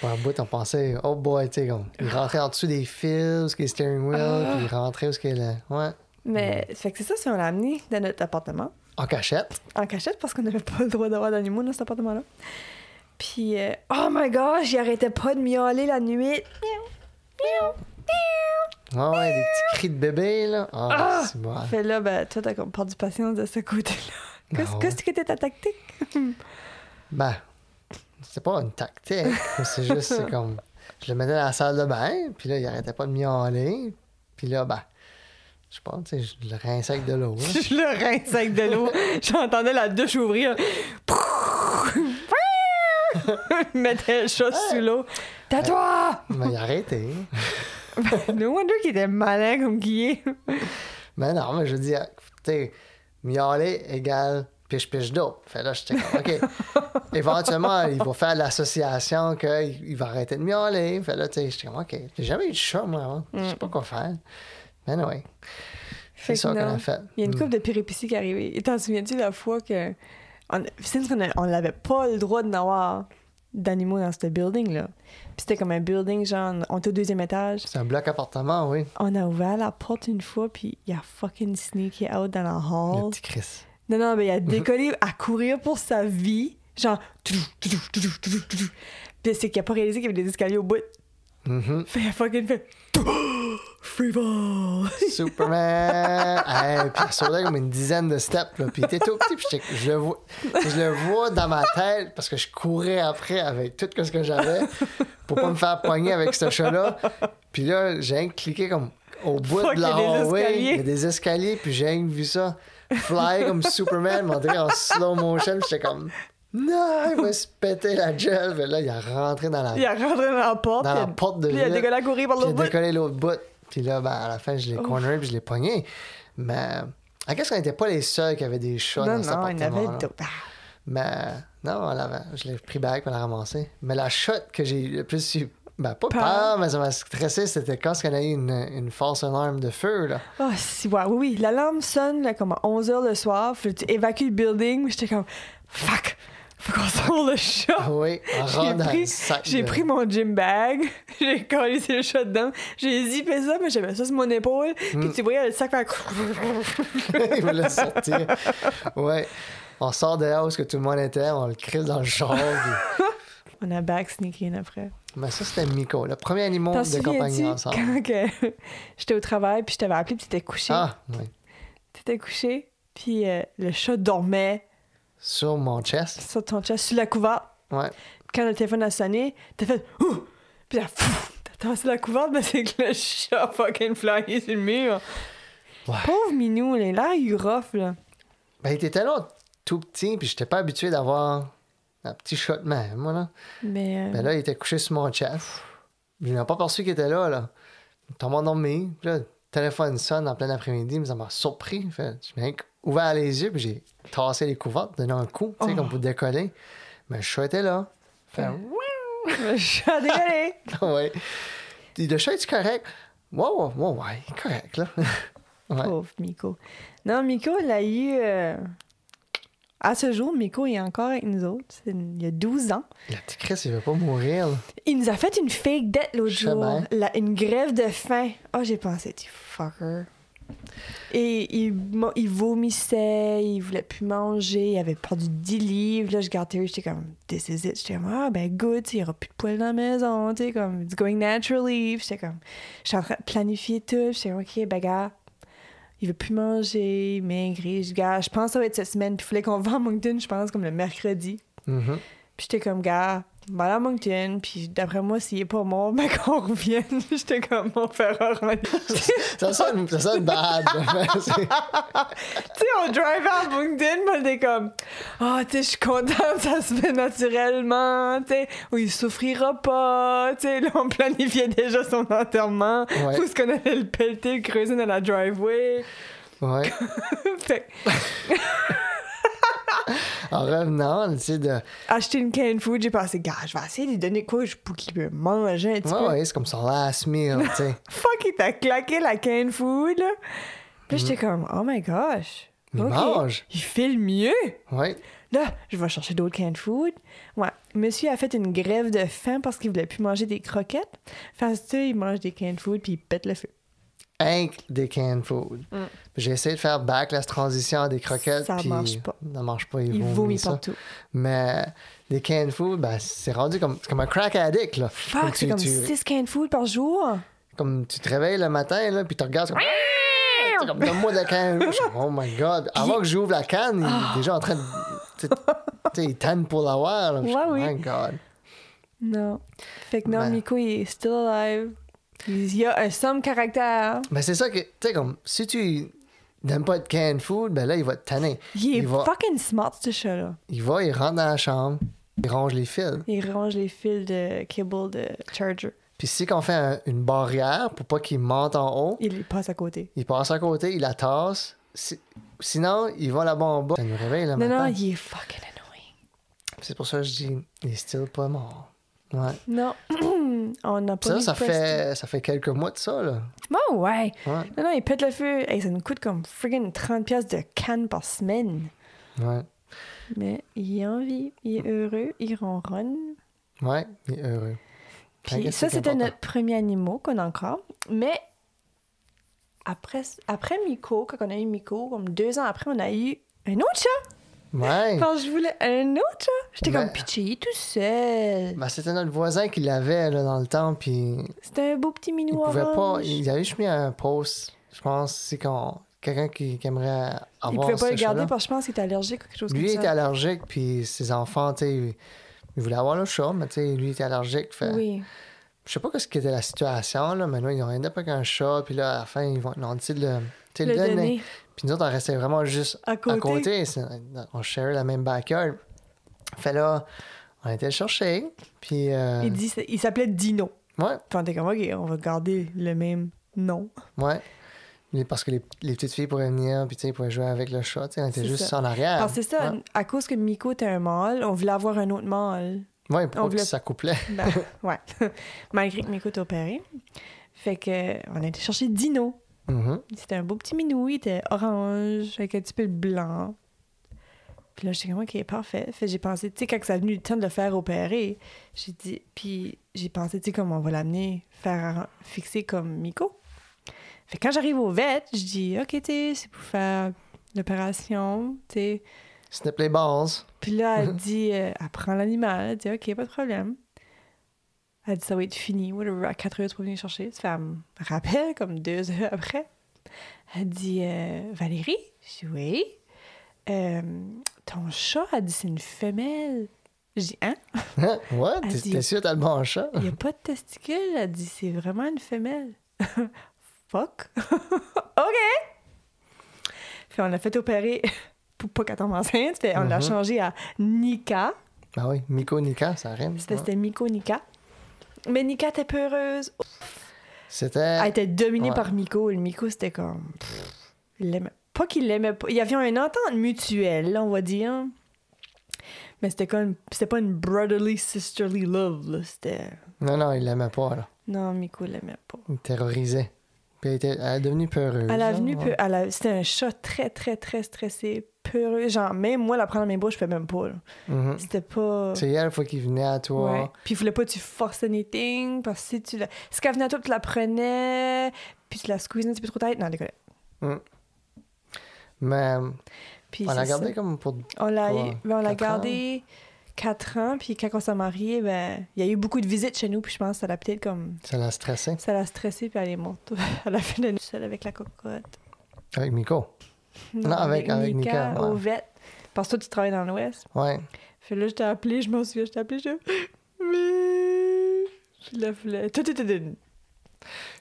Pour un bout, on pensait, oh boy, tu sais, comme, il rentrait en dessous des fils, où est le steering wheel, Ah. puis il rentrait où est-ce qu'il est. Ouais. Mais fait que c'est ça, c'est on l'a amené dans notre appartement. En cachette. en cachette parce qu'on n'avait pas le droit d'avoir d'animaux dans cet appartement-là. Puis, euh, oh my gosh, il arrêtait pas de miauler la nuit. Miaou, miaou, miaou. Ouais, des petits cris de bébé, là. Ah, Ah! c'est bon. Fait là, ben, toi, t'as comme perdu patience de ce côté-là. Qu'est-ce Non. qu'est-ce que était ta tactique? Ben, c'est pas une tactique. c'est juste, c'est comme. Je le mettais dans la salle de bain, puis là, il arrêtait pas de miauler. Puis là, ben, je pas, tu sais, je le rinçais avec de l'eau. hein. (laughs) Je le rince avec de l'eau. (laughs) J'entendais la douche ouvrir. (laughs) Il mettait le chat sous l'eau. Tais-toi! Mais il a arrêté. No wonder qu'il était malin comme est. Mais non, mais je veux dire, tu miauler égale piche-piche d'eau. Fait là, j'étais comme, OK. (laughs) Éventuellement, il va faire l'association qu'il il va arrêter de miauler. Fait là, tu sais, j'étais comme, OK. J'ai jamais eu de chat, moi, avant. Je sais pas quoi faire. Mais oui. Mm. Fait C'est ça qu'on a fait. Il y a une Mm. couple de péripéties qui est arrivée. Et t'en souviens-tu la fois que. On, since on n'avait pas le droit de n'avoir d'animaux dans ce building-là. C'était comme un building, genre, on était au deuxième étage. C'est un bloc appartement, oui. On a ouvert la porte une fois, puis il a fucking sneaky out dans la Le hall. petit Chris. Non, non, mais il a (laughs) décollé à courir pour sa vie. Genre. Puis c'est qu'il a pas réalisé qu'il y avait des escaliers au bout. Mhm. Fait, il a fucking fait. Free ball! (laughs) Superman! (laughs) hey, puis il sautait comme une dizaine de steps, là. Puis il était tout petit, puis je le vois, je le vois dans ma tête parce que je courais après avec tout ce que j'avais pour pas me faire pogner avec ce chat-là. Puis là, j'ai cliqué comme au bout Fuck, de la il hallway. Il y a des escaliers, puis j'ai vu ça fly comme Superman, m'entrer en slow motion. puis J'étais comme, non, il va se péter la gueule. Là, il a rentré dans la, Il a rentré dans la porte. dans la il a- porte de il a décollé à courir par Puis il l'autre a bout. décollé l'autre bout. Puis là, ben, à la fin, je l'ai corneré puis je l'ai pogné. Mais, I guess qu'on n'était pas les seuls qui avaient des chats Non, dans cet non, y en avait d'autres. Ah. Mais, non, on je l'ai pris back pour la ramasser. Mais la shot que j'ai le plus eu, ben, pas Peur. peur, mais ça m'a stressé, c'était quand on a eu une, une false alarme de feu, là. Ah, si, oui, oui. L'alarme sonne là, comme à 11h le soir. Faut évacues le building. J'étais comme, fuck, Faut qu'on sorte le chat. Oui, en J'ai pris- le sac. J'ai pris mon gym bag, (laughs) j'ai collé le chat dedans, j'ai zippé ça, mais j'avais ça sur mon épaule, Mm. puis tu voyais le sac faire... (laughs) Il voulait sortir. Ouais. On sort de là où que tout le monde était, on le crise dans le char. puis- (laughs) On a back sneaké in après. Mais ça, c'était Miko, le premier animal de compagnie ensemble. quand que j'étais au travail, puis je t'avais appelé, puis t'étais couché? Ah, oui. T'étais couché, puis euh, le chat dormait Sur mon chest. sur ton chest, sur la couverte. Ouais. Quand le téléphone a sonné, t'as fait Ouh! Puis là, t'as tassé la couverte, mais c'est que le chat fucking flyé sur le mur. Ouais. Pauvre minou, là, il a l'air eu rough, là. Ben, il était tellement tout petit, puis j'étais pas habitué d'avoir un petit shot de même, moi, là. Mais. euh, Ben là, il était couché sur mon chest. Je n'ai pas perçu qu'il était là, là. Il tombe endormi. Puis là, le téléphone sonne en plein après-midi, mais ça m'a surpris. Fait, j'ai ouvert les yeux, puis j'ai tassé les couvertes, donné un coup, tu sais, Oh. comme pour décoller. Mais le chat était là. Fait, le chat a dégueulé. ouais. Puis Le chat est correct? Ouais, ouais, ouais, ouais, il est correct, là. (laughs) ouais. Pauvre Miko. Non, Miko, il a eu. euh, À ce jour, Miko est encore avec nous autres. Une- Il y a 12 ans. Le petit Chris, il veut pas mourir. là. Il nous a fait une fake dette l'autre Je jour. La- une grève de faim. Oh, j'ai pensé, tu fucker. Et il, il vomissait, il voulait plus manger, il avait perdu 10 livres. Là, je regardais Terry, j'étais comme, this is it. J'étais comme, ah, ben good, il n'y aura plus de poils dans la maison, tu sais, comme, it's going naturally. J'étais comme, j'étais en train de planifier tout. J'étais comme, ok, ben, gars, il veut plus manger, maigrir. Je dis, gars, je pense que ça va être cette semaine. Puis il fallait qu'on (laughs) va à Moncton, je pense, comme le mercredi. Mhm. Puis j'étais comme, gars, aller à Moncton, puis d'après moi, s'il est pas mort, (laughs) ben qu'on revienne. (laughs) j'étais comme, on fera rendez-vous. tu Ça sonne, ça sonne bad. (laughs) c'est- sais, on drive à Moncton, on était comme, ah, tu sais, je suis contente, ça se fait naturellement, tu sais, ou il souffrira pas, tu sais, là, on planifiait déjà son enterrement, Ouais. où est-ce qu'on allait le pelleter, le creuser dans la driveway? ouais. fait En revenant, tu sais, de. acheter une canned food, j'ai pensé, gars, je vais essayer de lui donner quoi pour qu'il puisse manger un petit Ouais, peu. ouais, c'est comme son last meal, tu sais. (laughs) fuck, il t'a claqué la canned food, là. Puis j'étais comme, oh my gosh. Il mange. Il file mieux. Ouais. Là, je vais chercher d'autres canned food. Ouais. Monsieur a fait une grève de faim parce qu'il voulait plus manger des croquettes. Fait que, il mange des canned food puis il pète le feu. Hank des canned food. Mm. J'ai essayé de faire back la transition à des croquettes. Ça puis marche pas. Ça marche pas. Il, Il vomit, ça. partout. Mais des canned food, ben, c'est rendu comme, comme un crack addict, là. Fuck, c'est tu, comme tu- 6 canned food par jour? comme tu te réveilles le matin, là, puis tu regardes, c'est comme. C'est comme donne-moi de la canne. Oh my god. Avant que j'ouvre la canne, il est déjà en train de. Tu sais, il tanne pour l'avoir. Ouais, oui. My god. Non. Fait que non, Ben. Miko, il est still alive. Il y a un somme caractère. Mais c'est ça que, tu sais, comme, si tu n'aimes pas de canned food, ben là, il va te tanner. Il est va- fucking smart, ce chat-là. Il va, il rentre dans la chambre, il range les fils. Il range les fils de cable de charger. Puis si qu'on fait un- une barrière pour pas qu'il monte en haut, Il passe à côté. il passe à côté, il la tasse. Si- Sinon, il va là-bas en bas. Ça nous réveille le Non, matin. non, il est fucking annoying. C'est pour ça que je dis, il est still pas mort. Ouais. Non, (clears throat) on n'a pas Ça, ça fait, ça fait quelques mois de ça, là. Oh, ouais. Ouais. Non, non, il pète le feu. Hey, ça nous coûte comme friggin' 30$ piastres de canne par semaine. Ouais. Mais il est en vie, il est heureux, il ronronne. Ouais, il est heureux. Puis ça, c'était notre premier animal qu'on a encore. Mais après, après Miko, quand on a eu Miko, comme deux ans après, on a eu un autre chat. Ouais. Quand je voulais un autre j'étais comme pitché, il est tout seul. Ben, c'était notre voisin qui l'avait là, dans le temps, puis C'était un beau petit minou il pouvait pas. Il avait juste mis un post, je pense, c'est quand quelqu'un qui, qui aimerait avoir. Il pouvait pas le garder parce que je pense qu'il était allergique ou quelque chose Lui comme ça. était allergique, puis ses enfants, tu sais, il il voulait avoir le chat, mais tu sais, lui était allergique. Fait, Oui. Je sais pas ce qu'était la situation, là, mais ils ont rien pas qu'un chat, puis là, à la fin, ils vont de le, Le le donner. donner Puis nous autres, on restait vraiment juste à côté. à côté. c'est- On sharait la même backyard. Fait là, on était le chercher, puis... euh, Il, dit, il s'appelait Dino. Ouais, Puis on était comme, OK, on va garder le même nom. ouais. Parce que les, les petites filles pourraient venir, puis tu sais, ils pourraient jouer avec le chat, tu sais, on était juste ça. en arrière. Parce que c'est ça, Ouais, à cause que Miko était un mâle, on voulait avoir un autre mâle. Ouais pour que ça couplait. (laughs) Ben, ouais. (laughs) Malgré que Miko était opéré. Fait que on a été chercher Dino. Mhm. C'était un beau petit minou, il était orange, avec un petit peu de blanc. Puis là, j'étais comme, OK, parfait. Fait que j'ai pensé, tu sais, quand ça a venu le temps de le faire opérer, j'ai dit, puis j'ai pensé, tu sais, comment on va l'amener, faire fixer comme Miko. Fait que quand j'arrive au vet, je dis, OK, tu sais, c'est pour faire l'opération, tu sais. Snip les balls. Puis là, elle (laughs) dit, euh, elle prend l'animal, elle dit, OK, pas de problème. Elle dit, ça va être fini, whatever, à 4 heures, tu vas venir chercher. Ça fait, elle me rappelle, comme deux heures après. Elle dit, euh, Valérie? Je dis, oui. Euh, ton chat, elle dit, c'est une femelle. Je dis, hein? (laughs) What? Elle T'es sûr t'as le bon chat? Il n'y a pas de testicules. Elle dit, c'est vraiment une femelle. (laughs) Fuck. OK. Fait on l'a fait opérer pour pas qu'elle tombe enceinte. Fait on l'a Mhm. changé à Nika. Ah oui, Miko Nika, ça rime. C'était Ouais. Miko Nika. Mais Nika était peureuse. C'était. Elle était dominée Ouais. par Miko. Le Miko, c'était comme. pff, il l'aimait- Pas qu'il l'aimait pas. Il y avait une entente mutuelle, là, on va dire. Mais c'était comme. C'était pas une brotherly, sisterly love, là. C'était. Non, non, il l'aimait pas, là. Non, Miko l'aimait pas. Il terrorisait. Puis elle, était... elle est devenue peureuse. Elle ouais. peu- a- c'était un chat très, très, très stressé, peureux. Genre, même moi, la prendre dans mes bras, je fais même pas. Mhm. C'était pas. C'est elle, fois qu'il venait à toi. Ouais. Puis il voulait pas que tu forces anything, parce que si tu la... Si qu'elle venait à toi, tu la prenais, puis tu la squeezais un petit peu trop tête. Non, décolle. Mais Puis on l'a c'est gardé ça. comme pour. On l'a, on l'a 4 ans, puis quand on s'est mariés, ben, il y a eu beaucoup de visites chez nous, puis je pense que ça l'a peut-être comme. Ça l'a stressé. Ça l'a stressé, puis elle est morte. elle a fait la nuit seule avec la cocotte. Avec Miko? Non, avec- avec Nika, ouais. au vet. Parce que toi, tu travailles dans l'Ouest. Ouais. Fait là, je t'ai appelé, je m'en souviens, je t'ai appelé, je. Mais. Je la voulais. Toi, t'étais d'une-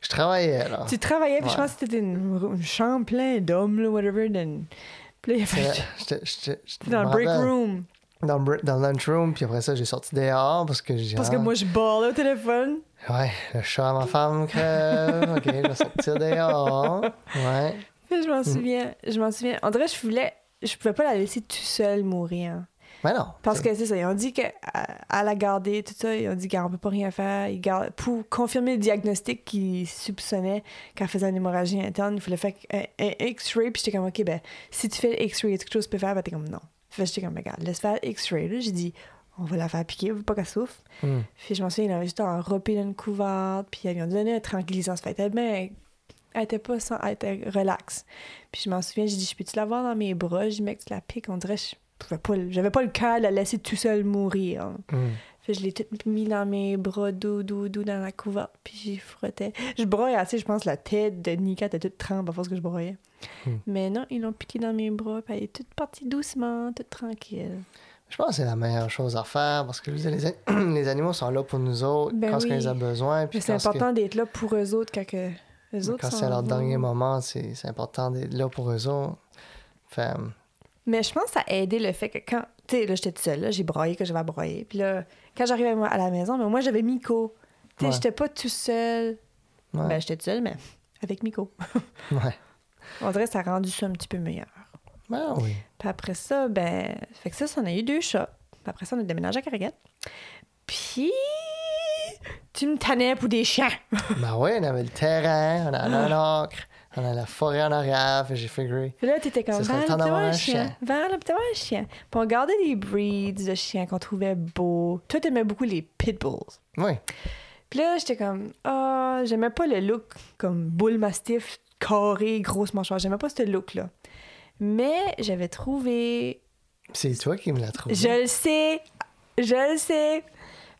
Je travaillais, là. Tu travaillais, puis je pense que c'était une, une chambre pleine d'hommes, là, whatever. Puis là, il a J'étais- fait. j'étais- Dans le break room. Dans le, dans le lunchroom, puis après ça, j'ai sorti dehors parce que j'ai. Parce que moi, je ballais au téléphone. Ouais, le chat à ma femme crève. ok, je vais sortir dehors. Ouais. Je Mm. m'en souviens. Je m'en souviens. Dirait que je voulais. Je pouvais pas la laisser tout seule mourir. Mais non. Parce que c'est ça, ils ont dit qu'elle a gardé tout ça, ils ont dit qu'on peut pas rien faire. Ils gardent- pour confirmer le diagnostic qu'ils soupçonnaient qu'elle faisait une hémorragie interne, il fallait faire un, un X-ray, puis j'étais comme, OK, ben, si tu fais le X-ray, est-ce que quelque chose que tu peux faire? Ben, t'es comme, non. Fait j'étais comme, regarde, laisse faire X-ray. J'ai dit, on va la faire piquer, on veut pas qu'elle souffre. Hmm. Puis je m'en souviens, il avait juste enrobé dans une couverte, puis ils lui ont donné un tranquillisant. Ça fait elle était bien- Elle était pas sans, elle était relax. Puis je m'en souviens, j'ai dit, je peux-tu l'avoir dans mes bras? J'ai dit, mec, tu la piques. On dirait, je pouvais pas, le- j'avais pas le cœur de la laisser tout seul mourir. Hmm. Je l'ai tout mis dans mes bras, doux, doux, doux, dans la couverte, puis j'y frottais. Je broyais assez, je pense, la tête de Nika était toute trempe à force que je broyais. Hmm. Mais non, ils l'ont piqué dans mes bras, puis elle est toute partie doucement, toute tranquille. Je pense que c'est la meilleure chose à faire parce que les, (clears throat) les animaux sont là pour nous autres Ben quand oui. ils ont besoin. Puis c'est que- important d'être là pour eux autres quand que eux autres Quand c'est leur dernier moment, c'est important d'être là pour eux autres. Mais je pense que ça a aidé le fait que quand. Tu sais, là, j'étais toute seule, là, j'ai broyé que j'avais à broyer. Puis là, quand j'arrivais à la maison, mais moi, j'avais Miko. Tu sais, Ouais. j'étais pas tout seul. ouais, Ben, j'étais toute seule, mais avec Miko. (laughs) ouais. On dirait que ça a rendu ça un petit peu meilleur. Ben oui. Puis après ça, ben. Fait que ça, ça, on a eu deux chats. Puis après ça, on a déménagé à Carrigan. Puis. Tu me tannais pour des chiens. Ben oui, on avait le terrain, on avait un acre, on avait la forêt en arrière, j'ai figuré. Puis là, t'étais comme, va là, un chien. Va là, t'as un chien. Puis on gardait des breeds de chiens qu'on trouvait beaux. Toi, t'aimais beaucoup les pitbulls. Oui. Puis là, j'étais comme, ah, j'aimais pas le look comme boule mastiff, carré, grosse mâchoire. J'aimais pas ce look-là. Mais j'avais trouvé. C'est toi qui me l'as trouvé. Je le sais, je le sais.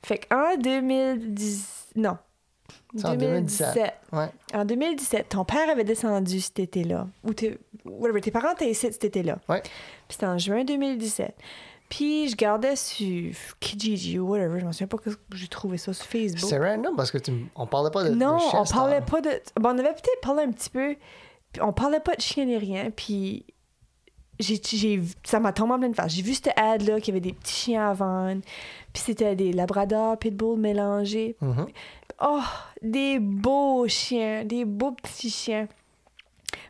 Fait qu'en 2010. Non. C'est en 2017. Ouais. En 2017, ton père avait descendu cet été-là. Ou tes, whatever, tes parents étaient ici cet été-là. Ouais. Puis c'était en juin 2017. Puis je gardais sur Kijiji ou whatever, je me souviens pas que j'ai trouvé ça sur Facebook. C'est random parce que tu, on parlait pas de, Non, de chien, on parlait pas de. Bon, on avait peut-être parlé un petit peu. On parlait pas de chien ni rien. Puis j'ai, ça m'a tombé en pleine face. J'ai vu cette ad-là qu'il y avait des petits chiens à vendre. Puis c'était des labradors, pitbull mélangés. Mhm. Oh, des beaux chiens, des beaux petits chiens.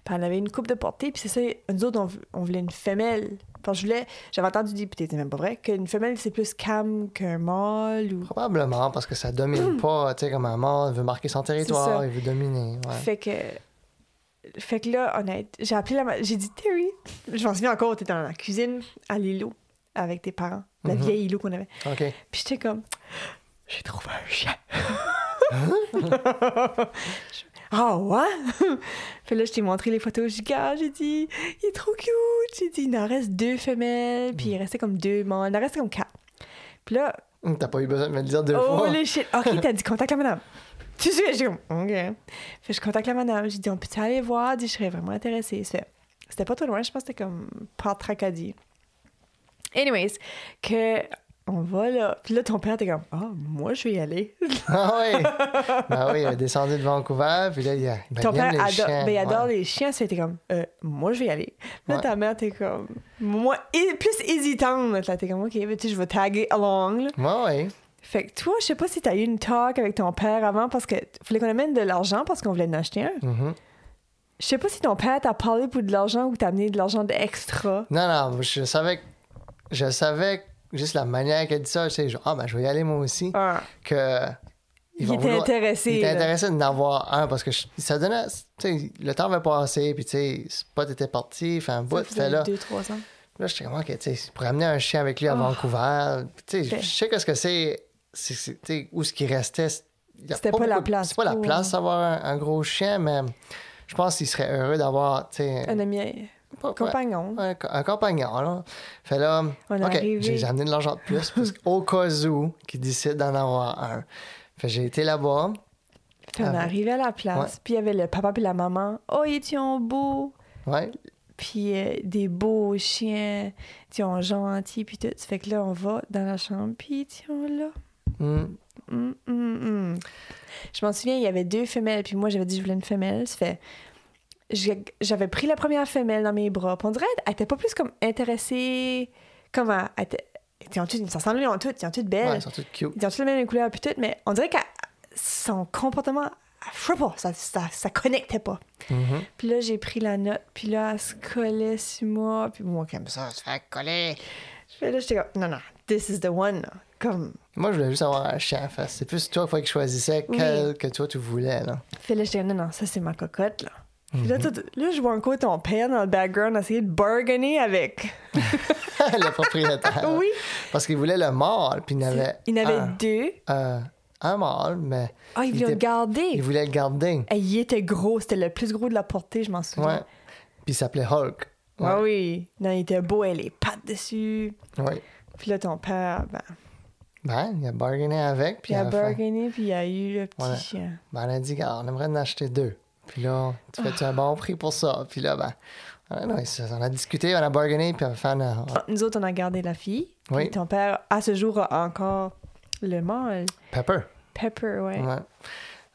Puis on avait une coupe de portée, puis c'est ça, nous autres, on, on voulait une femelle. Parce que je voulais, j'avais entendu dire, peut-être même pas vrai, qu'une femelle, c'est plus calme qu'un mâle. Ou... Probablement parce que ça domine (clears throat) pas, tu sais, comme un mâle veut marquer son territoire, il veut dominer. Ouais. Fait que fait que là, honnête, j'ai appelé la... J'ai dit, Terry, je m'en souviens encore, t'étais dans la cuisine à l'îlot avec tes parents, la Mhm. vieille îlot qu'on avait. OK. Puis j'étais comme, j'ai trouvé un chien. Je- (laughs) Ah ouais? (laughs) Puis là, je t'ai montré les photos. J'ai dit, ah, j'ai dit, il est trop cute. J'ai dit, il en reste deux femelles, puis il restait comme deux mâles. Il en restait comme quatre. Puis là, Hum, T'as pas eu besoin de me le dire deux oh fois. les shit. OK, (laughs) t'as dit, contacte la madame. Tu sais, j'ai comme, OK. Fait je contacte la madame. J'ai dit, on peut aller voir? Dit, je serais vraiment intéressée. Fait, C'était pas trop loin, je pense que c'était comme pas Tracadie. Anyways, que on va là. Puis là, ton père était comme, ah, moi, je vais y aller. (laughs) Ah oui! ben oui, il est descendu de Vancouver, puis là, il, a, ben, Ton il aime père les adore, chiens. ben, il adore ouais. les chiens, c'était comme, euh, moi, je vais y aller. Là, Ouais. ta mère, t'es comme, moi, plus hésitante. Là, t'es comme, OK, ben, tu sais, je vais taguer along. là. Ouais, ouais. Fait que toi, je sais pas si t'as eu une talk avec ton père avant parce que fallait qu'on amène de l'argent parce qu'on voulait en acheter un. Mhm. Je sais pas si ton père t'a parlé pour de l'argent ou t'a amené de l'argent d'extra. Non, non, je savais que. Je savais juste la manière qu'elle dit ça, je sais, genre, ah, ben, je vais y aller moi aussi. Ah, Que. il vont était vouloir- intéressé. Il était intéressé d'en avoir un parce que je- ça donnait. Tu sais, le temps va passer, puis tu sais, Spot était parti, fait un bout, faisait là. deux, trois ans. Là, j'étais comme, ok, tu sais, pour amener un chien avec lui à Oh. Vancouver, tu sais, je sais que ce que c'est. Où ce qui restait. C'était pas la beaucoup de- place C'est pas la place d'avoir un, un gros chien, mais je pense qu'il serait heureux d'avoir, tu sais. Un ami, pas- compagnon. un, un compagnon, là. Fait là, On ok, j'ai amené de l'argent de plus, parce qu'au (laughs) cas où, qu'il décide d'en avoir un. Fait j'ai été là-bas. Puis on est ouais. arrivé à la place, puis il y avait le papa puis la maman. Oh, ils sont beaux! Ouais. Puis euh, des beaux chiens, ils sont gentils, puis tout. Fait que là, on va dans la chambre, puis ils sont là. Hum, Hum, hum, hum. Je m'en souviens, il y avait deux femelles, puis moi, j'avais dit je voulais une femelle. Ça fait... J'avais pris la première femelle dans mes bras. Puis on dirait qu'elle était pas plus comme intéressée. Comme elle, elle était... Ont toutes, ils s'en en toutes, ils ont toutes belles. ouais, ils sont cute. Ils ont toutes les mêmes couleurs, puis tout, mais on dirait que son comportement, je sais pas, ça, ça, ça connectait pas. Mhm. Puis là, j'ai pris la note, puis là, elle se collait sur moi, puis moi, comme ça, se fait coller. Puis là, j'étais comme, non, non, this is the one. Comme, Moi, je voulais juste avoir un chien. Fait, c'est plus toi je choisissais Oui. quel que toi tu voulais, là. Puis là, j'étais, non, non, ça, c'est ma cocotte, là. Puis là, Mhm. tout- là, je vois encore ton père dans le background essayer de bargainer avec. (laughs) le propriétaire. oui. Parce qu'il voulait le mâle, puis il n'avait Il en avait un, deux. euh, un mâle, mais Ah, il Il voulait le garder. il voulait le garder. Et il était gros, c'était le plus gros de la portée, je m'en Ouais. souviens. Puis il s'appelait Hulk. Ouais. Ah oui. Non, il était beau, elle les pattes dessus. Ouais. Puis là, ton père, ben, Ben, il a bargainé avec, puis il a bargainé, puis il a eu le petit chien. ben, on a dit, on aimerait en acheter deux. Puis là, tu fais-tu un bon prix pour ça? Puis là, ben, ah, ça- on a discuté, on a bargainé, puis on a- Ah, Nous autres, on a gardé la fille. Puis Oui. ton père, à ce jour, a encore le mâle. Pepper. Pepper, ouais. Ouais.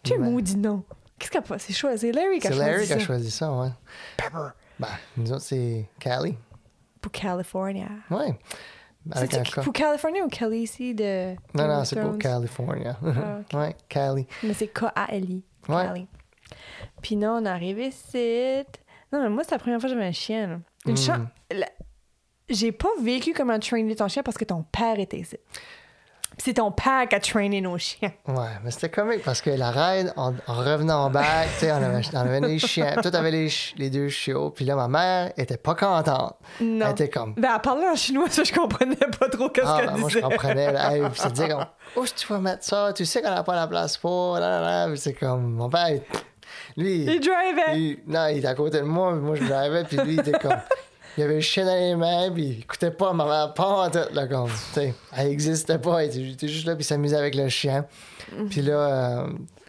Tu Mais- maudit non. Qu'est-ce qu'il a pas? C'est choisi. C'est Larry qui a C'est choisi Larry qui a ça. choisi ça, ouais. Pepper. Ben, nous autres, c'est Callie. Pour California. Ouais. Avec un pour California ou Khaleesi de Non, non, c'est pour? California. Ah, ok. (laughs) Ouais, Callie. Mais c'est K-A-L-I. Ouais. Cali. Puis non, on est arrivé ici. Non, mais moi, c'est la première fois que j'avais un chien. Une Mm. chan- la- J'ai pas vécu comme un trainer ton chien parce que ton père était ici. C'est ton père qui a trainé nos chiens. Ouais, mais c'était comique parce que la ride, en, en revenant en sais, on avait, on avait les chiens. Toi, t'avais les, les deux chiots. Puis là, ma mère était pas contente. Non. Elle était comme. Ben, elle parlait en chinois, ça, je comprenais pas trop qu'est-ce Ah, qu'elle ben, moi, je disait. comprenais. Là, (laughs) c'est de dire comme, où que tu vas mettre ça? Tu sais qu'on n'a pas la place pour. Là, là, là. Puis c'est comme, mon père, lui, Il drivait. non, il était à côté de moi, puis moi, je drivais, puis lui, il était comme. Il avait le chien dans les mains, puis il écoutait pas ma mère, pas en tête, là, comme. Elle existait pas, il était- juste là, puis il s'amusait avec le chien. Puis là, euh,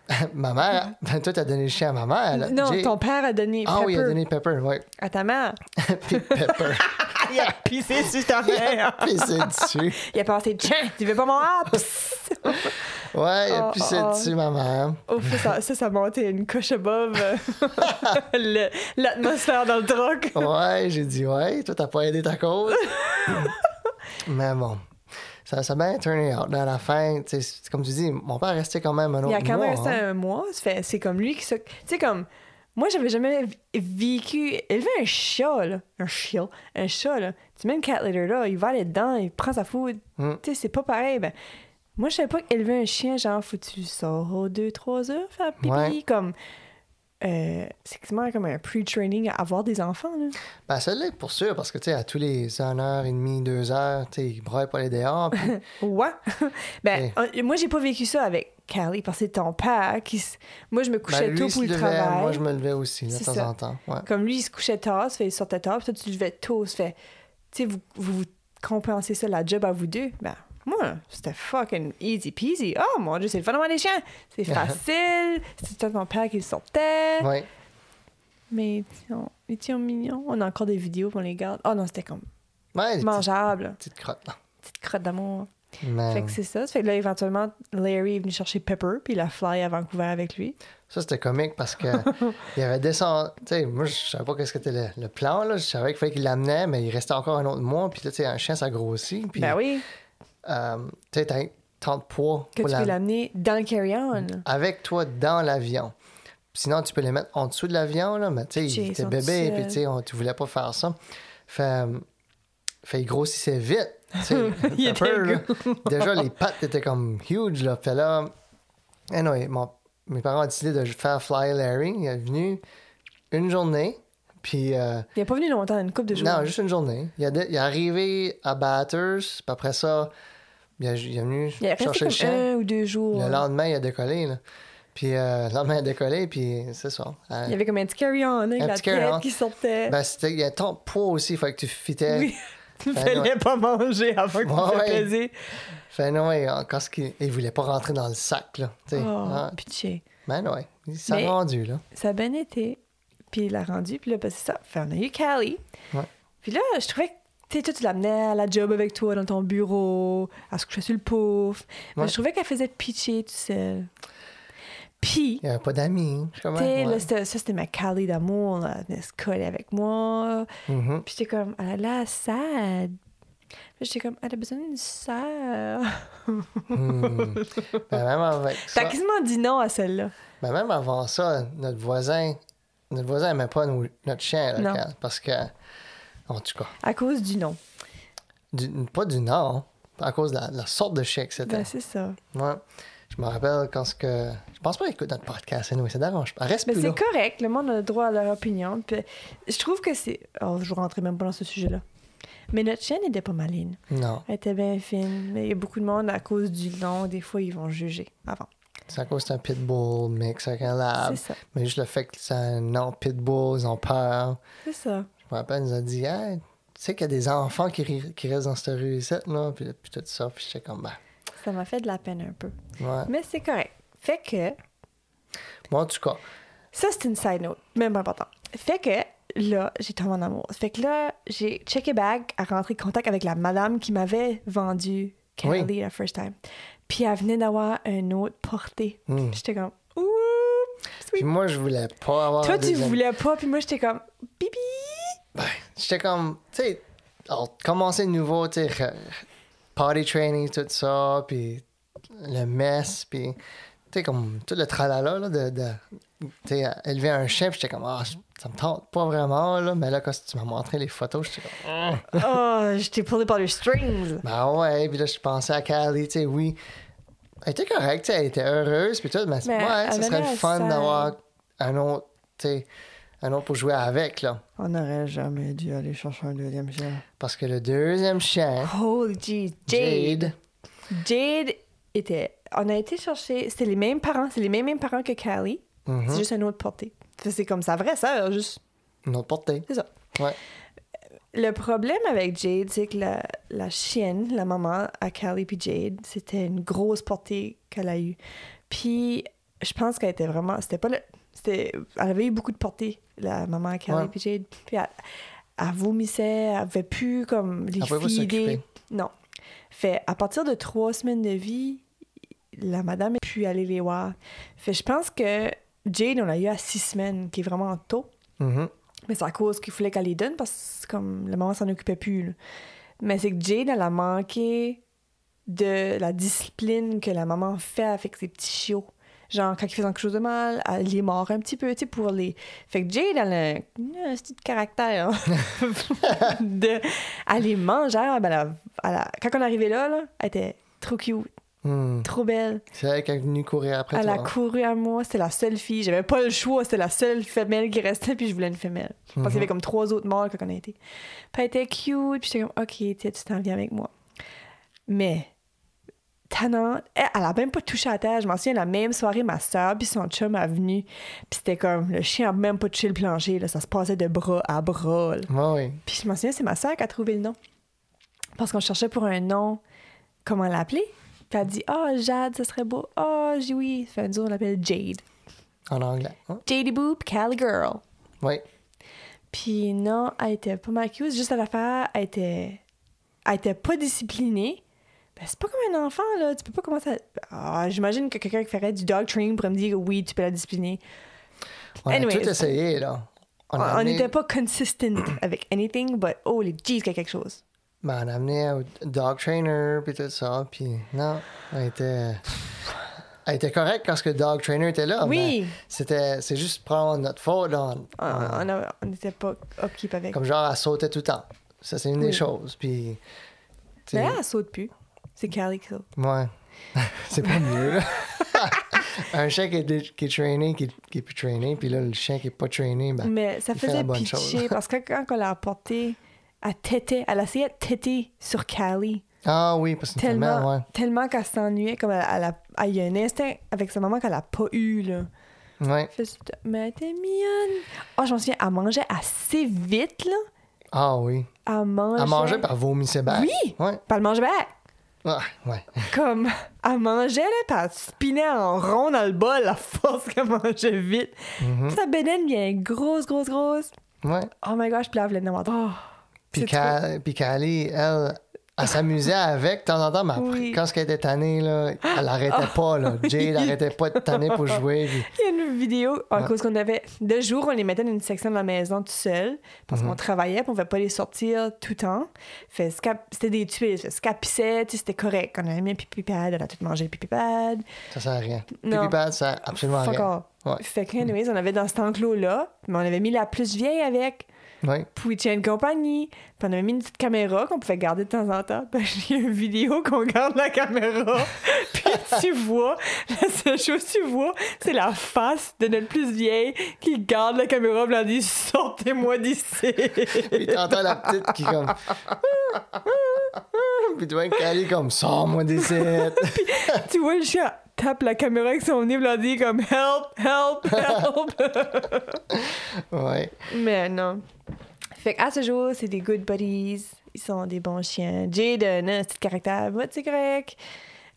(laughs) ma mère, ben, toi, t'as donné le chien à ma mère. là. Non, Jay. ton père a donné Ah Pepper oui, il a donné Pepper, ouais. à ta mère. (laughs) puis Pepper, (laughs) il a pissé sur ta mère. puis c'est dessus. il a pensé, tiens, tu veux pas mon app? Ouais, il a Oh, pissé oh. dessus, ma mère. Oh, ça, ça, ça montait une coche above euh, (laughs) l'atmosphère dans le truck. Ouais, j'ai dit, ouais, toi, t'as pas aidé ta cause. Mais bon, ça, ça a bien turné out. À la fin, tu sais, c'est comme tu dis, mon père restait quand même un autre Il a quand mois, même resté hein. un mois. C'est comme lui qui se. Tu sais, comme. Moi, j'avais jamais vécu. Élever un chat, là. Un chien. Un chat, là. Tu mets une cat litter là, il va là-dedans, il prend sa food. Mm. Tu sais, c'est pas pareil. Ben, moi, je savais pas qu'élever un chien, genre, faut que tu sors aux 2-3 heures faire pipi. Ouais. Comme. Euh, c'est quasiment comme un pre-training à avoir des enfants. Là. Ben, ça l'est pour sûr, parce que, tu sais, à tous les 1 heure et demie, 2 heures, tu sais, ils broient pas les dehors. Puis, (laughs) Ouais. (laughs) ben, Ouais. euh, moi, j'ai pas vécu ça avec Callie parce que c'est ton père qui. s- Moi, je me couchais ben, lui, tôt pour se le levait, travail. moi, je me levais aussi, là, de temps ça. en temps. Ouais. Comme lui, il se couchait tard, fait il sortait tard, puis toi, tu te levais tôt. Ça fait. Tu sais, vous, vous, vous compensez ça, la job à vous deux. Ben, moi, c'était fucking easy peasy. Oh mon dieu, c'est le fun des chiens. C'est (laughs) facile. C'était ton père qui le sortait. Ouais. Mais ils sont, mignons. On a encore des vidéos qu'on les garde. Oh non, c'était comme Ouais, mangeable. petites crottes, là. Petite crotte d'amour. Fait que c'est ça. Ça fait que là, éventuellement, Larry est venu chercher Pepper, puis il a fly à Vancouver avec lui. ça, c'était comique parce que (laughs) il avait descendu. Tu sais, moi, je savais pas qu'est-ce que c'était le, le plan, là. Je savais qu'il fallait qu'il l'amenait, mais il restait encore un autre mois. Puis là, tu sais, un chien, ça grossit. Puis, ben oui, euh, tu sais, de poids que pour tu la- peux l'amener dans le carry-on. avec toi dans l'avion. Sinon, tu peux les mettre en dessous de l'avion, là, mais tu sais, sont bébé, puis tu sais, on- tu voulais pas faire ça. Fait, euh, fait il grossissait vite. tu sais. (laughs) Il là. (laughs) Déjà, les pattes étaient comme huge, là. Fait là, anyway, mon- mes parents ont décidé de faire fly Larry. Il est venu une journée, puis... euh, Il n'est pas venu longtemps, une couple de jours. non, juste une journée. Il, a de- il est arrivé à Batters, puis après ça, il, a- il est venu il est resté chercher comme le chien. un ou deux jours. Le lendemain, il a décollé. Là. Puis euh, le lendemain, il a décollé, puis c'est ça. Euh, Il y avait comme un petit carry-on avec Un la tête qui sortait. ben, c'était- il y a tant de poids aussi, il fallait que tu fitais. oui, (laughs) tu Ben, fallait pas manger avant que tu ouais. peser. Fait non, ouais, ce qu'il il voulait pas rentrer dans le sac, là. Oh, Ah, pitié. ben non, ouais. Il s'est Mais- rendu, là. Ça a bien été. Puis il l'a rendu, puis là, ben, c'est ça. Fait, on a eu Callie. Ouais. Puis là, je trouvais que tu tu l'amenais à la job avec toi dans ton bureau, elle se couchait sur le pouf. Mais Ouais. je trouvais qu'elle faisait pitcher tout seul. Puis, Il n'y avait pas d'amis. Ouais. là, ça, c'était ma Callie d'amour, là. Elle venait se coller avec moi. Mhm. Puis j'étais comme, elle a l'air sad. Puis j'étais comme, elle a besoin d'une sœur. Hmm. Ben, même (laughs) avec ça, T'as quasiment dit non à celle-là. ben, même avant ça, notre voisin, notre voisin n'aimait pas notre chien, là, parce que, en tout cas, À cause du non. du- pas du nom, à cause de la, la sorte de chien que c'était. Ben, c'est ça. Ouais. Je me rappelle quand ce que. Je pense pas qu'il écoute notre podcast, anyway, ça dérange pas. Reste c'est correct, le monde a le droit à leur opinion. Puis je trouve que c'est. Oh, je rentrais même pas dans ce sujet-là. Mais notre chienne n'était pas maline. Non, Elle était bien fine. Mais il y a beaucoup de monde, à cause du nom, des fois, ils vont juger avant. c'est à cause que c'est un pitbull mix avec un lab. C'est ça. Mais juste le fait que c'est un nom pitbull, ils ont peur. C'est ça. Elle nous a dit, hey, tu sais qu'il y a des enfants qui, restent dans cette rue ici, là. Puis, puis tout ça. Puis j'étais comme, ben, Ça m'a fait de la peine un peu. ouais. Mais c'est correct. Fait que. Moi, en tout cas, Ça, c'est une side note, même pas important. Fait que là, j'ai tombé en amour. Fait que là, j'ai checké back à rentrer en contact avec la madame qui m'avait vendu Kelly Oui. la first time. Puis elle venait d'avoir un autre portée. hmm. J'étais comme, ouh! Puis moi, je voulais pas avoir. Toi, tu voulais pas, puis moi, j'étais comme, bibi! Ben, j'étais comme, tu sais, commencer de nouveau, tu sais, party training, tout ça, puis le mess, puis, tu sais, comme tout le tralala, là, de, de tu sais, élever un chien, puis j'étais comme, ah, ça me tente pas vraiment, là, mais là, quand tu m'as montré les photos, j'étais comme, Ah. oh, j'étais pullé par les strings! ben ouais, puis là, je pensais à Callie, tu sais, oui. Elle était correcte, elle était heureuse, puis tout, mais, Mais ouais, ce serait le fun d'avoir ça. un autre, tu sais, un autre pour jouer avec, là. On n'aurait jamais dû aller chercher un deuxième chien. Parce que le deuxième chien, Holy jeez, Jade! Jade était. On a été chercher. C'était les mêmes parents, c'est les mêmes, mêmes parents que Callie. mhm, C'est juste un autre portée. C'est comme sa vraie sœur, juste. une autre portée. C'est ça. Ouais. Le problème avec Jade, c'est que la, la chienne, la maman à Callie puis Jade, c'était une grosse portée qu'elle a eue. Puis je pense qu'elle était vraiment. C'était pas le. C'était, elle avait eu beaucoup de portées, la maman Callie Ouais. puis Jade. Puis elle, elle vomissait, elle avait plus comme les Elle. Non. Fait à partir de trois semaines de vie, la madame a pu aller les voir. Fait je pense que Jade, on l'a eu à six semaines, qui est vraiment tôt. Mhm. Mais c'est à cause qu'il fallait qu'elle les donne parce que comme la maman s'en occupait plus. là. Mais c'est que Jade, elle a manqué de la discipline que la maman fait avec ses petits chiots. Genre, quand il fait quelque chose de mal, elle les mord un petit peu, tu sais, pour les... Fait que Jade, elle a un, un petit caractère. hein. (laughs) de... Elle les mange, hein, ben, elle a- elle a- Quand on est arrivé là, là, elle était trop cute. Hmm. Trop belle. C'est elle qui est venue courir après Elle toi. a couru à moi. C'était la seule fille. J'avais pas le choix. C'était la seule femelle qui restait. Puis je voulais une femelle. Parce Mhm. qu'il y avait comme trois autres mâles quand on a été. Puis elle était cute. Puis j'étais comme, OK, tu t'en viens avec moi. Mais, elle, elle a même pas touché à terre. Je m'en souviens, la même soirée, ma soeur puis son chum a venu. Puis c'était comme, le chien a même pas touché le plancher. Là. Ça se passait de bras à bras. oui. Puis je m'en souviens, c'est ma soeur qui a trouvé le nom. Parce qu'on cherchait pour un nom, comment l'appeler? Puis elle a dit, ah, Jade, ça serait beau. Ah, j'ai dit oui. Fait un jour, on l'appelle Jade. En anglais. Hein? Jady Boop, Cali Girl. Oui. Puis non, elle était pas cute. Juste à l'affaire, elle était... Elle était pas disciplinée. Ben, c'est pas comme un enfant, là. Tu peux pas commencer à... Ah, j'imagine que quelqu'un qui ferait du dog training pourrait me dire oui, tu peux la discipliner. On a tout essayé, là. On amené- n'était pas consistent avec anything, but holy jeez, qu'il y a quelque chose. Ben, on a amené au dog trainer, puis tout ça, puis non, elle était... Elle était correcte quand ce que le dog trainer était là. Oui. c'était... C'est juste prendre notre faute, là. On- n'était pas upkeep avec. Comme genre, elle sautait tout le temps. Ça, c'est une Oui. des choses, puis... Mais là, elle saute plus. C'est Cali qui saute. Ouais. (laughs) c'est pas mieux, là. (laughs) Un chien qui est, qui est trainé, qui, qui est plus trainé, puis là, le chien qui est pas trainé, ben... Mais ça il fait la faisait bonne pitcher chose. parce que quand on l'a apporté, elle têtait, elle essayait de têter sur Cali. Ah oui, parce que Tellement, tellement, ouais. tellement qu'elle s'ennuyait, comme elle, elle a, elle a un instinct avec sa maman qu'elle a pas eu, là. Ouais. Mais elle était mignonne. Oh, je m'en souviens, elle mangeait assez vite, là. Ah oui. Elle mangeait. Elle mangeait par vomissait back. Oui! Ouais. Puis elle mangeait back. Ah, ouais. Comme, elle mangeait, là, puis elle spinait en rond dans le bol à force qu'elle mangeait vite. Mhm. Sa bédaine bien grosse, grosse, grosse. Ouais. Oh my gosh, puis là, elle voulait en Oh, Puis Kali, elle, elle s'amusait avec de temps en temps, mais après, Oui. quand elle était tannée, là, elle arrêtait pas. Là. (laughs) Jade arrêtait pas de tanner pour jouer. puis- Il y a une vidéo, à Ouais. cause qu'on avait. De jour, on les mettait dans une section de la maison tout seul, parce Mhm. qu'on travaillait, puis on ne pouvait pas les sortir tout le temps. Fait, ce qu'elle- c'était des tuiles, fait, ce qu'elle pissait, c'était correct. On avait mis un pipi pad, elle a tout mangé le pipi pad. Ça sert à rien. Non. Pipi pad, ça sert absolument à rien. Ouais. Fait que, anyways, on avait dans cet enclos-là, mais on avait mis la plus vieille avec. Oui. Puis il une compagnie. Puis on avait mis une petite caméra qu'on pouvait garder de temps en temps. Y a (laughs) une vidéo qu'on garde la caméra. (laughs) puis tu vois, la seule chose que tu vois, c'est la face de notre plus vieille qui garde la caméra. Puis elle dit Sortez-moi d'ici. Puis t'entends la petite qui comme. (laughs) puis tu vois comme Sors-moi d'ici. tu vois le chien tape la caméra avec son nez. Elle dit comme Help, help, help. (laughs) ouais. Mais non. Fait qu'à ce jour, c'est des good buddies. Ils sont des bons chiens. Jade a un petit caractère, correct.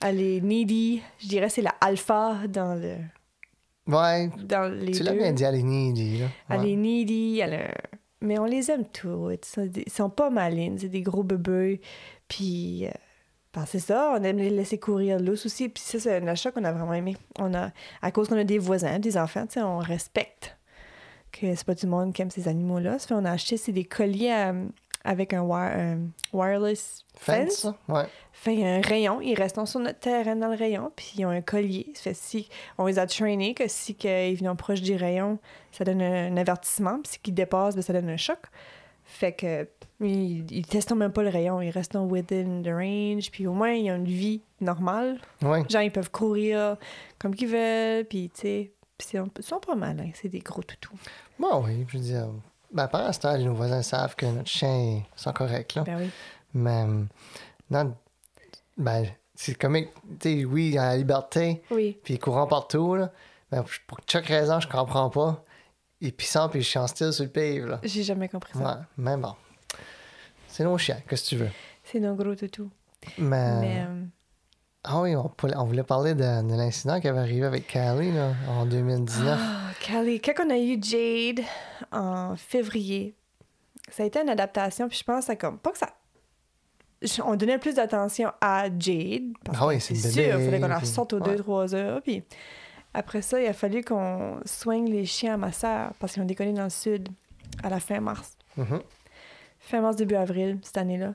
Elle est needy. Je dirais c'est la alpha dans le Ouais. dans les Tu l'as bien dit, elle est needy, là. Elle est needy. Elle a... Mais on les aime tous. Ils sont, des- ils sont pas malines. C'est des gros bébés. Puis... euh, ben, c'est ça, on aime les laisser courir l'os aussi. Puis ça, c'est un achat qu'on a vraiment aimé. On a, à cause qu'on a des voisins, des enfants, on respecte que c'est pas tout le monde qui aime ces animaux-là. Ça fait on a acheté, c'est des colliers euh, avec un, wire- un wireless Fence, fence. Ouais. Fait il y a un rayon, ils restent sur notre terrain dans le rayon, puis ils ont un collier. Ça fait si on les a traînés que si que ils viennent proche du rayon, ça donne un, un avertissement, puis si qu'ils dépassent, ben, ça donne un choc. Fait que ils, ils testent même pas le rayon, ils restent within the range, puis au moins ils ont une vie normale. Ouais. Genre ils peuvent courir comme qu'ils veulent, puis tu sais, ils sont pas malins, c'est des gros toutous. Bon, oui, je veux dire. Ben, par l'instant, nos voisins savent que notre chien sont corrects, là. Ben oui. Mais, euh, non, ben, c'est comme, tu sais, oui, il a la liberté, Oui. puis il est courant partout, là. Mais pour chaque raison, je comprends pas. Il est puissant, puis il chante style sur le pave, là. J'ai jamais compris ça. Ouais, mais bon. C'est nos chiens, qu'est-ce que tu veux? C'est nos gros toutous. Mais, Mais euh, ah oui, on, voulait parler de, de l'incident qui avait arrivé avec Callie, là, en 2019. Ah, Callie, quand on a eu Jade en février, ça a été une adaptation, puis je pense que ça comme pas que ça. je- On donnait plus d'attention à Jade. Parce Ah oui, c'est sûr, il fallait qu'on la sorte aux ouais. 2-3 heures. Puis après ça, il a fallu qu'on soigne les chiens à ma sœur parce qu'ils ont déconné dans le sud à la fin mars. Mhm. Fin mars, début avril, cette année-là.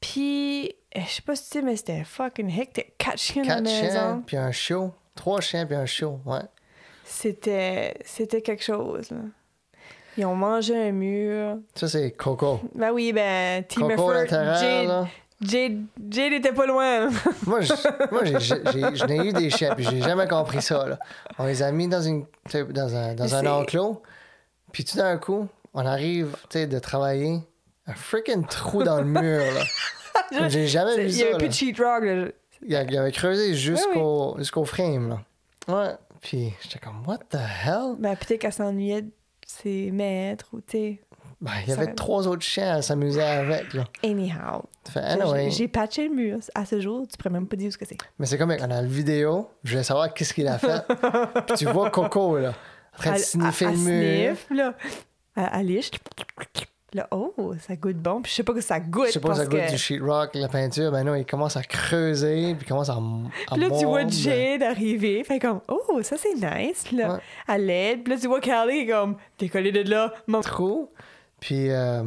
Puis, euh, je sais pas si tu sais, mais c'était fucking hectic. Quatre chiens dans la Quatre maison. chiens, puis un show. Trois chiens, puis un show, ouais. C'était, c'était quelque chose. Là. Ils ont mangé un mur. Ça, c'est Coco. Ben oui, ben, Team Coco Effort, Jade. Jade, était pas loin. (laughs) Moi, je- n'ai eu des chiens, puis j'ai jamais compris ça. Là. On les a mis dans, une, dans un, dans un enclos, puis tout d'un coup, on arrive de travailler, un freaking trou dans le mur. Là. (laughs) J'ai jamais vu Il y ça. avait plus de sheet rock. là. Il, avait creusé jusqu'au, jusqu'au frame. Là. Ouais. Puis j'étais comme, what the hell? Ben, peut-être qu'elle s'ennuyait de ses maîtres ou, tu sais. Ben, il y avait Ça- trois autres chiens à s'amuser avec. Là. Anyhow. Anyway, J'ai- patché le mur. À ce jour, tu pourrais même pas dire ce que c'est. mais c'est comme quand on a la vidéo, je voulais savoir qu'est-ce qu'il a fait. (laughs) Puis tu vois Coco, là, en train de sniffer le mur. sniffe, là. Liche. Là, oh, ça goûte bon. Puis je sais pas que ça goûte. Je sais pas si parce ça goûte que... du sheetrock, la peinture. Ben non, il commence à creuser, puis il commence à, à Puis là, tu vois. Jade arriver. Fait comme, oh, ça c'est nice. Là. Ouais. Elle l'aide. Puis là, tu vois Callie comme, t'es collé de là. Mon... trou. Puis euh,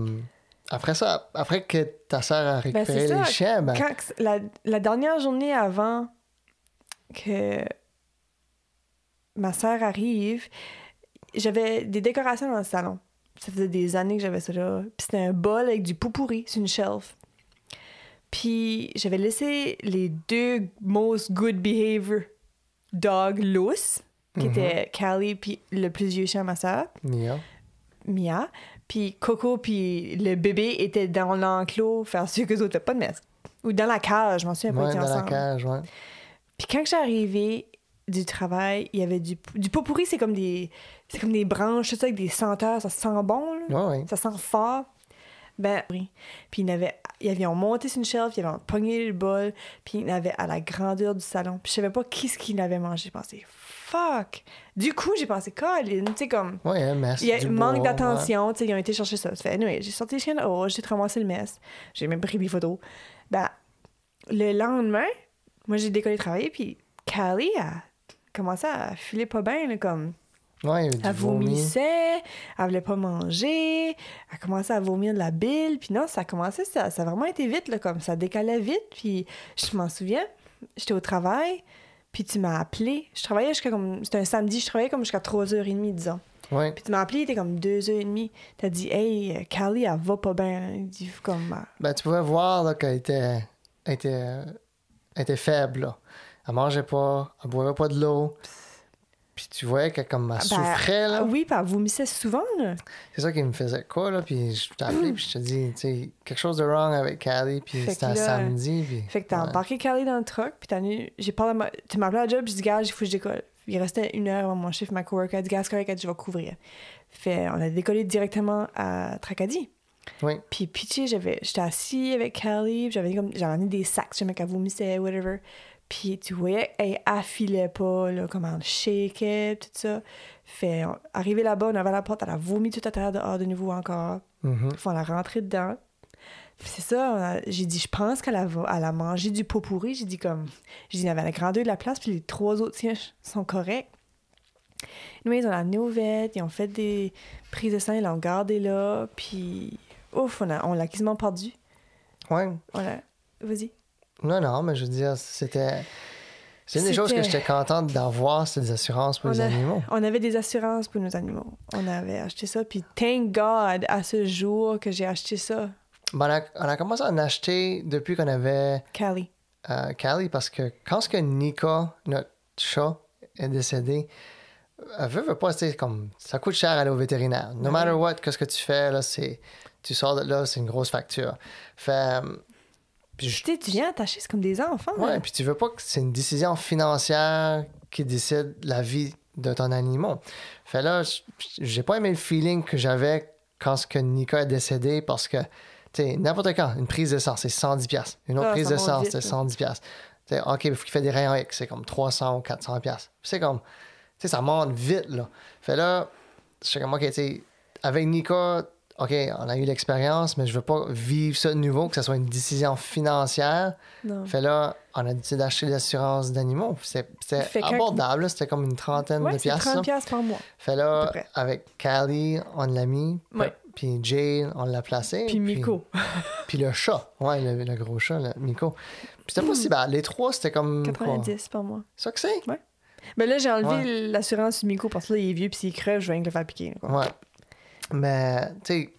après ça, après que ta sœur a Ben, récupéré c'est les chiens, ben, Quand la, la dernière journée avant que ma sœur arrive, j'avais des décorations dans le salon. Ça faisait des années que j'avais ça là. Puis c'était un bol avec du pourri sur une shelf. Puis j'avais laissé les deux most good behavior dogs loose, qui Mhm. étaient Callie puis le plus vieux chien, ma sœur. Mia. Mia. Puis Coco puis le bébé étaient dans l'enclos faire sûr que les autres pas de messe. Ou dans la cage, je m'en souviens pas, Ouais, étaient dans la ensemble. cage, ouais. Puis quand je suis arrivée du travail, il y avait du, du pot pourri, c'est comme des c'est comme des branches, tout ça, avec des senteurs, ça sent bon, là. Ouais, ouais. ça sent fort. Ben, oui. Puis ils avaient, ils avaient monté sur une shelf, ils avaient pogné le bol, puis ils avaient à la grandeur du salon. Puis je savais pas qui ce qu'il avait mangé. J'ai pensé, fuck! Du coup, j'ai pensé, Colin, tu sais, comme, Ouais, un mess. il y a du un manque d'attention, tu sais, ils ont été chercher ça. Fait, anyway, j'ai sorti le chien dehors, j'ai ramassé le mess, j'ai même pris des photos. Ben, le lendemain, moi, j'ai décollé travailler, puis Callie a commencé à filer pas bien, là, comme, Ouais, elle vomi. vomissait, elle voulait pas manger, elle commençait à vomir de la bile, puis non, ça a commencé, ça, ça a vraiment été vite, là, comme ça décalait vite, puis je m'en souviens, j'étais au travail, puis tu m'as appelé, je travaillais jusqu'à comme, c'était un samedi, je travaillais comme jusqu'à 3h30, disons. Ouais. Puis tu m'as appelé, il était comme 2h30, t'as dit, hey, euh, Callie, elle va pas bien, il dit, comme, euh, Ben, tu pouvais voir là, qu'elle était, elle était, elle était faible. Là. Elle mangeait pas, elle boivait pas de l'eau. Puis tu voyais qu'elle comme elle Ben, souffrait. Là. ah oui, puis elle vomissait souvent, là. C'est ça qui me faisait quoi. Là. Puis je appelé, puis je te dis, tu sais, quelque chose de wrong avec Callie. Puis c'était un samedi. Puis, Fait que t'as ouais. embarqué Callie dans le truck, puis t'as venu... J'ai parlé ma... Tu m'as appelé à la job, j'ai dit, gars, il faut que je décolle. Il restait une heure avant mon chiffre, ma coworker a dit, gars, c'est je vais couvrir. Fait, on a décollé directement à Tracadie. Oui. Puis pitché, j'avais... J'étais assis avec Callie, puis j'avais comme... J'avais amené des sacs, jamais qu'elle vomissait, whatever. Puis tu voyais, elle affilait pas, là, comment elle shakeait, tout ça. Fait, arrivé là-bas, on avait la porte, elle a vomi tout à terre dehors de nouveau encore. Mhm. Puis on a rentré dedans. C'est ça, j'ai dit, je pense qu'elle a, elle a mangé du pot pourri. J'ai dit comme, j'ai dit, il y avait la grandeur de la place, puis les trois autres siens sont corrects. Nous, ils ont amené au vet, ils ont fait des prises de sang, ils l'ont gardé là, puis ouf, on, a- on l'a quasiment perdu. Ouais. L'a- Vas-y. Non, non, mais je veux dire, c'était. C'est une des choses que j'étais contente d'avoir, c'est des assurances pour On les a- animaux. On avait des assurances pour nos animaux. On avait acheté ça, puis thank God, à ce jour que j'ai acheté ça, Ben, on, a, on a commencé à en acheter depuis qu'on avait Callie. euh, Callie parce que quand ce que Nika, notre chat, est décédé, elle veut, veut pas, c'est comme ça coûte cher aller au vétérinaire. No matter what, qu'est-ce que tu fais, là, c'est tu sors de là, c'est une grosse facture. Fait, euh, puis je- Tu viens attacher, c'est comme des enfants. ouais, puis tu veux pas que c'est une décision financière qui décide la vie de ton animal. Fait là, j'ai pas aimé le feeling que j'avais quand ce que Nika est décédé parce que, tu sais, n'importe quand, une prise d'essence, c'est 110$. piastres. Une autre Ah, prise d'essence, vite, c'est là. 110$. piastres. Tu sais, OK, il faut qu'il fait des rayons X, c'est comme 300 ou 400$. piastres. C'est comme, tu sais, ça monte vite, là. Fait là, je suis comme, OK, tu sais, avec Nika, OK, on a eu l'expérience, mais je veux pas vivre ça de nouveau, que ce soit une décision financière. Non. Fait là, on a décidé d'acheter l'assurance d'animaux. C'était abordable, c'était comme une trentaine Ouais, de piastres. 30 là. piastres par mois. Fait là, avec Callie, on l'a mis. Ouais. Puis Jane, on l'a placé. Puis Miko. (laughs) Puis le chat. Ouais, le, le gros chat, le Miko. Puis c'était pas si bad. Les trois, c'était comme. quoi? 90 par mois. C'est ça que c'est? Ben là, j'ai enlevé Ouais. l'assurance du Miko parce que là, il est vieux puis s'il crève, je vais rien le faire piquer. quoi. Ouais. Mais, tu sais,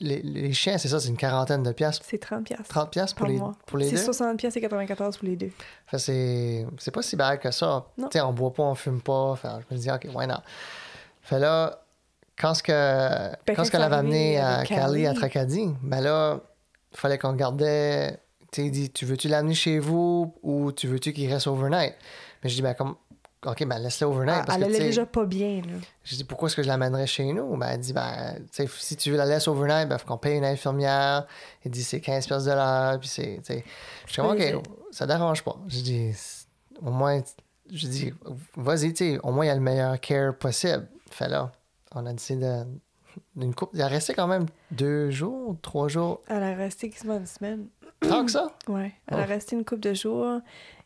les, les chiens, c'est ça, c'est une quarantaine de piastres. C'est 30 piastres 30 piastres pour les, mois. pour les C'est deux? 60 piastres et 94 pour les deux. Fait c'est c'est pas si bad que ça. Tu sais, on boit pas, on fume pas. Fait, je me dis, OK, why not? Fait là, quand ce que, Ben, quand ce qu'on c'est avait amené à Cali, à. Tracadie, ben là, il fallait qu'on gardait. Tu sais, il dit, tu veux-tu l'amener chez vous ou tu veux-tu qu'il reste overnight? Mais je dis, ben, comme, OK, ben, laisse-le overnight. Ah, parce elle allait déjà pas bien, là. je dis, pourquoi est-ce que je l'amènerais chez nous? Ben, elle dit, ben, si tu veux la laisser overnight, ben, faut qu'on paye une infirmière. Il dit, c'est 15 pièces de l'heure. Puis c'est, tu sais, je Oui, OK, ça dérange pas. Je dis, au moins, je dis, vas-y, tu sais, au moins, il y a le meilleur care possible. Fait là, on a décidé de. Une coupe, il a resté quand même deux jours, trois jours. Elle a resté quasiment une semaine. Tant que ça? Ouais. Elle a Oh. resté une couple de jours.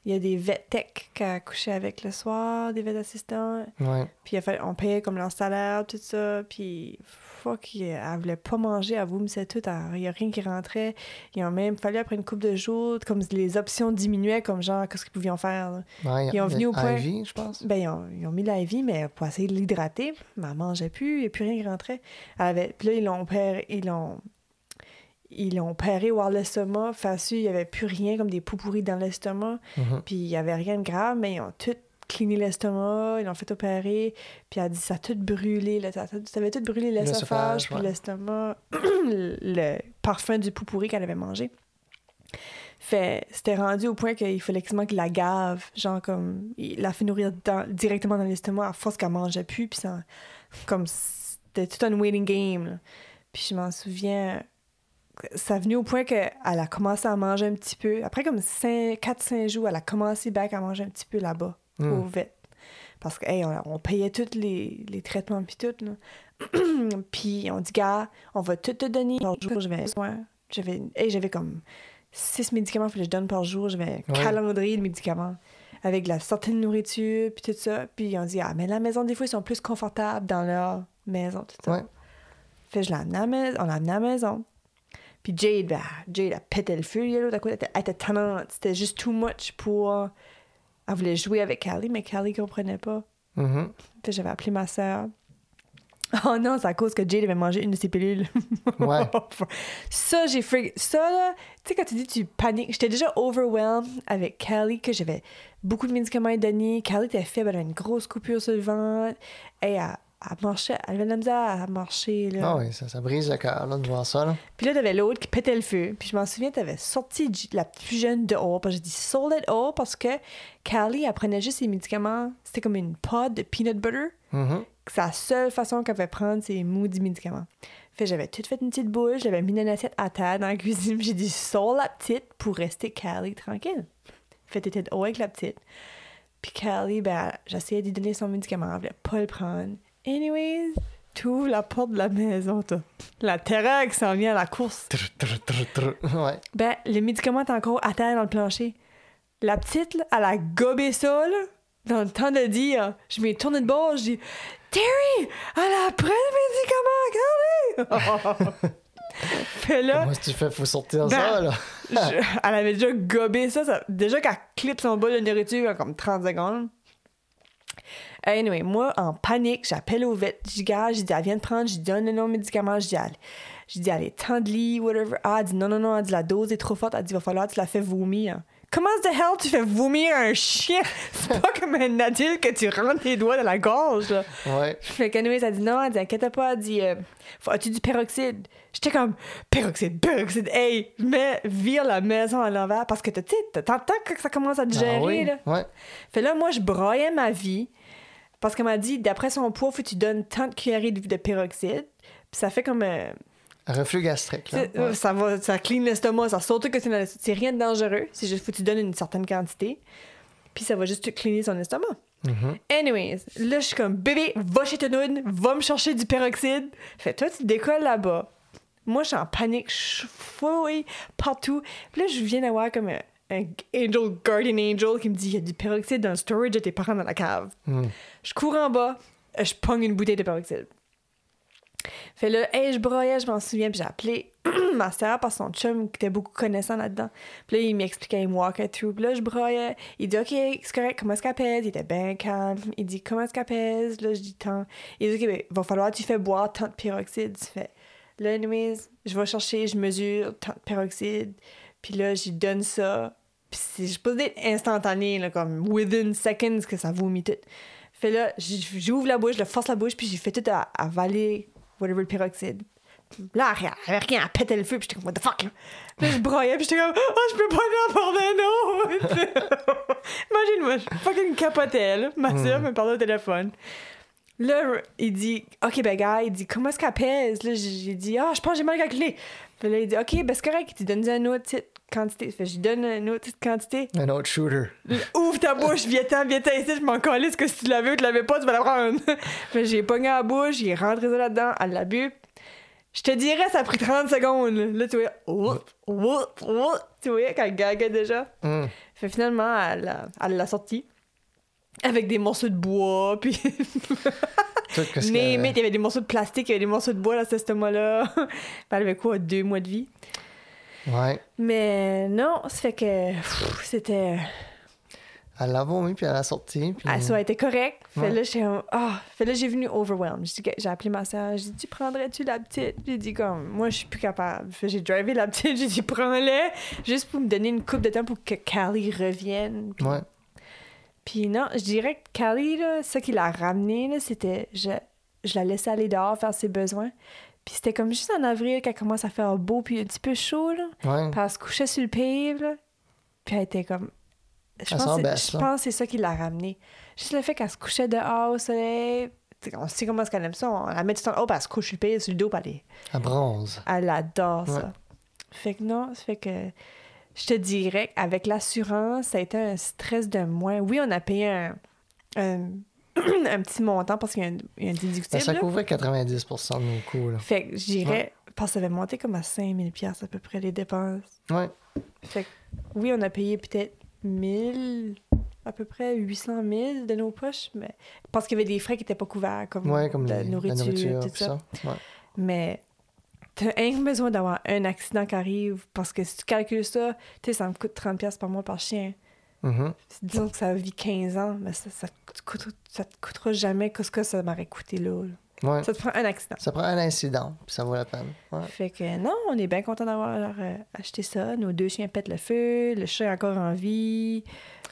Il y a des vet tech qu'elle a couché avec le soir, des vet assistants. Ouais. Puis fallu- on payait comme leur salaire, tout ça. Puis, fuck, elle voulait pas manger, elle vomissait tout. elle- Il y a rien qui rentrait. Il a même fallu, après une couple de jours, comme les options diminuaient, comme genre, qu'est-ce qu'ils pouvaient en faire. Ouais, Ils ont venu au point- je pense. Ben, ils ont, ils ont mis la vie, mais pour essayer de l'hydrater. Mais elle mangeait plus, il n'y a plus rien qui rentrait. Elle avait, puis là, ils l'ont ils l'ont, ils l'ont opéré voir l'estomac. Fassu, il n'y avait plus rien, comme des poux pourris dans l'estomac. Mhm. Puis il n'y avait rien de grave, mais ils ont tout cleané l'estomac, ils l'ont fait opérer. Puis elle a dit ça a tout brûlé, là, ça, a tout- ça avait tout brûlé L'œsophage, puis ouais. l'estomac, (clears throat) le parfum du poux pourri qu'elle avait mangé. Fait, c'était rendu au point qu'il fallait quasiment qu'il la gave, genre comme, il la fait nourrir dans- directement dans l'estomac à force qu'elle mangeait plus, puis ça, comme, c'était tout un waiting game, là. Puis je m'en souviens, ça a venu au point qu'elle a commencé à manger un petit peu. Après comme 4-5 jours, elle a commencé back à manger un petit peu là-bas, Mm. au vet. Parce que, hey, on, on payait tous les, les traitements puis tout, là. (clears throat) puis on dit, gars, on va tout te donner par jour. J'avais, ouais, j'avais, hey, j'avais comme 6 médicaments que je donne par jour. J'avais un Ouais. calendrier de médicaments avec la certaine nourriture puis tout ça. Puis on dit, ah, mais la maison, des fois, ils sont plus confortables dans leur maison, tout ça. Ouais. Fait que je l'ai amené à la maison, on l'a amené à la maison. Puis Jade, ben, Jade a pété le feu, là, coup, elle était, elle était tannante. C'était juste too much pour... Elle voulait jouer avec Callie, mais Callie comprenait pas. Mhm. Fait que j'avais appelé ma sœur. Oh non, c'est à cause que Jade avait mangé une de ses pilules. (laughs) Ouais. ça, j'ai fait... Ça, là, tu sais, quand tu dis tu paniques, j'étais déjà overwhelmed avec Callie, que j'avais beaucoup de médicaments à donner. Callie était faible, elle avait une grosse coupure sur le ventre. Et elle, elle marchait, elle avait de la misère à marcher, là. Ah oui, ça, ça brise le cœur là, de voir ça. Là. Puis là, t'avais l'autre qui pétait le feu. Puis je m'en souviens, t'avais sorti la plus jeune dehors. Parce que j'ai dit sold it all parce que Callie, elle prenait juste ses médicaments. C'était comme une pod de peanut butter. Mhm. C'est la seule façon qu'elle pouvait prendre ses maudits médicaments. Fait j'avais tout fait une petite boule. J'avais mis une assiette à terre dans la cuisine. puis J'ai dit sold la petite pour rester Callie tranquille. Fait t'étais haut avec la petite. Puis Callie, ben, j'essayais d'y donner son médicament. Elle voulait pas le prendre. Anyways, t'ouvres la porte de la maison, toi. La terreur qui s'en vient à la course. Trr, trr, trr, trr. Ouais. Ben, le médicament est encore à terre dans le plancher. La petite, là, elle a gobé ça, là, dans le temps de dire. Je m'ai tourné de bord, je dis Terry, elle a pris le médicament, Carly! (laughs) Fait là, Moi, si tu fais, faut sortir Ben, ça. Là? je- elle avait déjà gobé ça, ça- déjà qu'elle clip son bol de nourriture en comme 30 secondes. Anyway, moi, en panique, j'appelle au vet. Je dis, gars, j'ai dit, elle vient de prendre, je lui donne le nom de médicament. Je dis, elle, je dis, elle est temps de lit, whatever. Ah, elle dit, non, non, non, elle dit, la dose est trop forte. Elle dit, va falloir que tu la fais vomir. Comment the hell tu fais vomir un chien? (laughs) C'est pas comme un adulte que tu rentres tes doigts dans la gorge, là. Ouais. Fait qu'anyways, elle dit non, elle dit inquiète pas, elle dit euh, as-tu du peroxyde? J'étais comme peroxyde, peroxyde, hey, mais vire la maison à l'envers parce que tu sais, t'entends que ça commence à digérer, Ah oui. là. Ouais. Fait là, moi, je broyais ma vie parce qu'elle m'a dit d'après son poids, faut que tu donnes tant de cuillerées de, de peroxyde. Puis ça fait comme. euh, Reflux gastrique. Là. euh, Ouais. Ça va, ça clean l'estomac, ça saute que c'est rien de dangereux. C'est juste faut que tu donnes une certaine quantité. Puis ça va juste te cleaner son estomac. Mhm. Anyways, là, je suis comme, bébé, va chez Tenoun, va me chercher du peroxyde. Fait, toi, tu décolles là-bas. Moi, je suis en panique, je fouille partout. Puis là, je viens d'avoir comme un, angel, guardian angel qui me dit, il y a du peroxyde dans le storage de tes parents dans la cave. Mm. Je cours en bas, euh, je pogne une bouteille de peroxyde. Fait là, hey, je broyais, je m'en souviens, puis j'ai appelé (clears throat) ma sœur par son chum qui était beaucoup connaissant là-dedans. Puis là, il m'expliquait, il me walkait through. Puis là, je broyais. Il dit, OK, c'est correct, comment est-ce qu'elle pèse? Il était bien calme. Il dit, comment est-ce qu'elle pèse? Là, je dis, tant. Il dit, OK, ben, va falloir que tu fais boire tant de peroxyde. Tu fais. Là, anyways, je vais chercher, je mesure tant de peroxyde, puis là, j'y donne ça. Puis c'est supposé d'être instantané, là, comme within seconds que ça vomit tout. Fait là, j'ouvre la bouche, je le force la bouche, puis j'ai fait tout à avaler whatever le peroxyde. Là, rien, elle avait rien à péter le feu, puis j'étais comme, what the fuck, là. Je broyais, puis j'étais comme, oh, je peux pas lui en parler un autre. (laughs) Imagine-moi, je fucking capotais, là. Ma soeur me parlait au téléphone. Là, il dit, OK, ben, gars, il dit, comment est-ce qu'elle pèse? Là, j'ai dit, ah, je pense que j'ai mal calculé. Puis là, il dit, OK, ben, c'est correct, tu donnes une autre petite quantité. Fait je lui donne une autre petite quantité. Un autre shooter. Ouvre ta bouche, viens-t'en, viens-t'en ici, je m'en calisse que si tu l'avais ou tu l'avais pas, tu vas la prendre. (laughs) fait j'ai pogné à la bouche, j'ai rentré ça là-dedans, elle l'a bu. Je te dirais, ça a pris 30 secondes. Là, tu vois, oup, oup, oup, tu vois, quand elle gaguait déjà. Hum. Fait finalement, elle l'a elle l'a sorti. Avec des morceaux de bois, (laughs) puis. Mais, mais il y avait des morceaux de plastique, il y avait des morceaux de bois dans ce moment-là. (laughs) elle avait quoi, deux mois de vie? Ouais. Mais non, ça fait que c'était. Elle l'a vomi, puis elle a sorti. Puis... Ah, ça a été correct. Fait Ouais. là, j'étais comme, ah, fait là, j'ai venu overwhelmed. J'ai appelé ma soeur, j'ai dit, prendrais-tu la petite? J'ai dit, comme, moi, je suis plus capable. Fait j'ai drivé la petite, (laughs) j'ai dit, prends-la, juste pour me donner une coupe de temps pour que Callie revienne. Puis, Ouais. puis non, je dirais que Callie, là, ça qui l'a ramené, c'était, je, je la laissais aller dehors faire ses besoins. Puis c'était comme juste en avril qu'elle commence à faire beau puis un petit peu chaud, là. Ouais. Puis elle se couchait sur le pave, là. Puis elle était comme. Je pense, baisse, je pense que c'est ça qui l'a ramené. Juste le fait qu'elle se couchait dehors au soleil. On sait comment est-ce qu'elle aime ça. On la met tout le temps. Oh, puis elle se couche sur le pave, sur le dos, puis elle, est- Elle bronze. elle adore ça. Ouais. Fait que non, ça fait que. Je te dirais qu'avec l'assurance, ça a été un stress de moins. Oui, on a payé un, un, (coughs) un petit montant parce qu'il y a un, il y a un déductible. ça là. couvrait 90 de nos coûts. Là. Fait que je dirais, parce que ça avait monté comme à 5000 pièces à peu près les dépenses. Ouais. Fait que oui, on a payé peut-être 1000, à peu près 800 000 de nos poches, mais parce qu'il y avait des frais qui n'étaient pas couverts, comme, Ouais, comme la les- nourriture, la nourriture, tout ça. ça. Ouais. Mais t'as rien besoin d'avoir un accident qui arrive, parce que si tu calcules ça, tu sais, ça me coûte 30 pièces par mois par chien. Mhm. Disons que ça vit 15 ans, mais ça, ça, te coûte- ça te coûtera jamais que ce que ça m'aurait coûté là, là. Ouais. Ça te prend un accident. Ça prend un incident, puis ça vaut la peine. Ouais. Fait que non, on est bien content d'avoir euh, acheté ça. Nos deux chiens pètent le feu, le chat est encore en vie.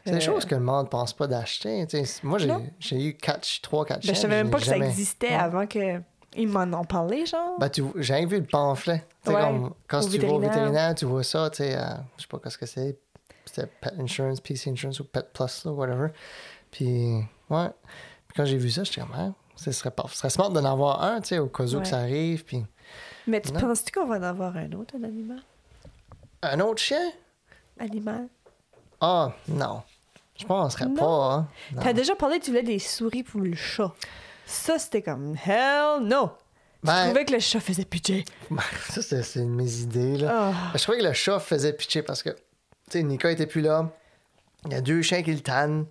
C'est des Euh, choses que le monde ne pense pas d'acheter. Moi, j'ai eu 4, 3, 4 Ben, chiens. je savais même pas que ça existait Ouais. avant que ils m'en ont parlé, genre. Ben, tu, j'ai vu le pamphlet. Ouais, comme, quand au tu vas au vétérinaire. tu vois ça, tu sais, euh, je sais pas qu'est-ce que c'est. C'était Pet Insurance, PC Insurance ou Pet Plus, là, whatever. Puis, ouais. Puis quand j'ai vu ça, j'étais comme, hein, ce serait, pas, ce serait smart d'en avoir un, tu sais, au cas où Ouais. que ça arrive. Puis, Mais tu non. penses-tu qu'on va en avoir un autre, un animal? un autre chien? Animal? Ah, non. Je penserais Non. pas, hein. T'as déjà parlé que tu voulais des souris pour le chat. Ça, c'était comme hell no! Je Ben, trouvais que le chat faisait pitié. ben, (laughs) ça, c'est, c'est une de mes idées, là. Ah. Ben, Je trouvais que le chat faisait pitcher parce que, sais, Nika était plus là. Il y a deux chiens qui le tannent.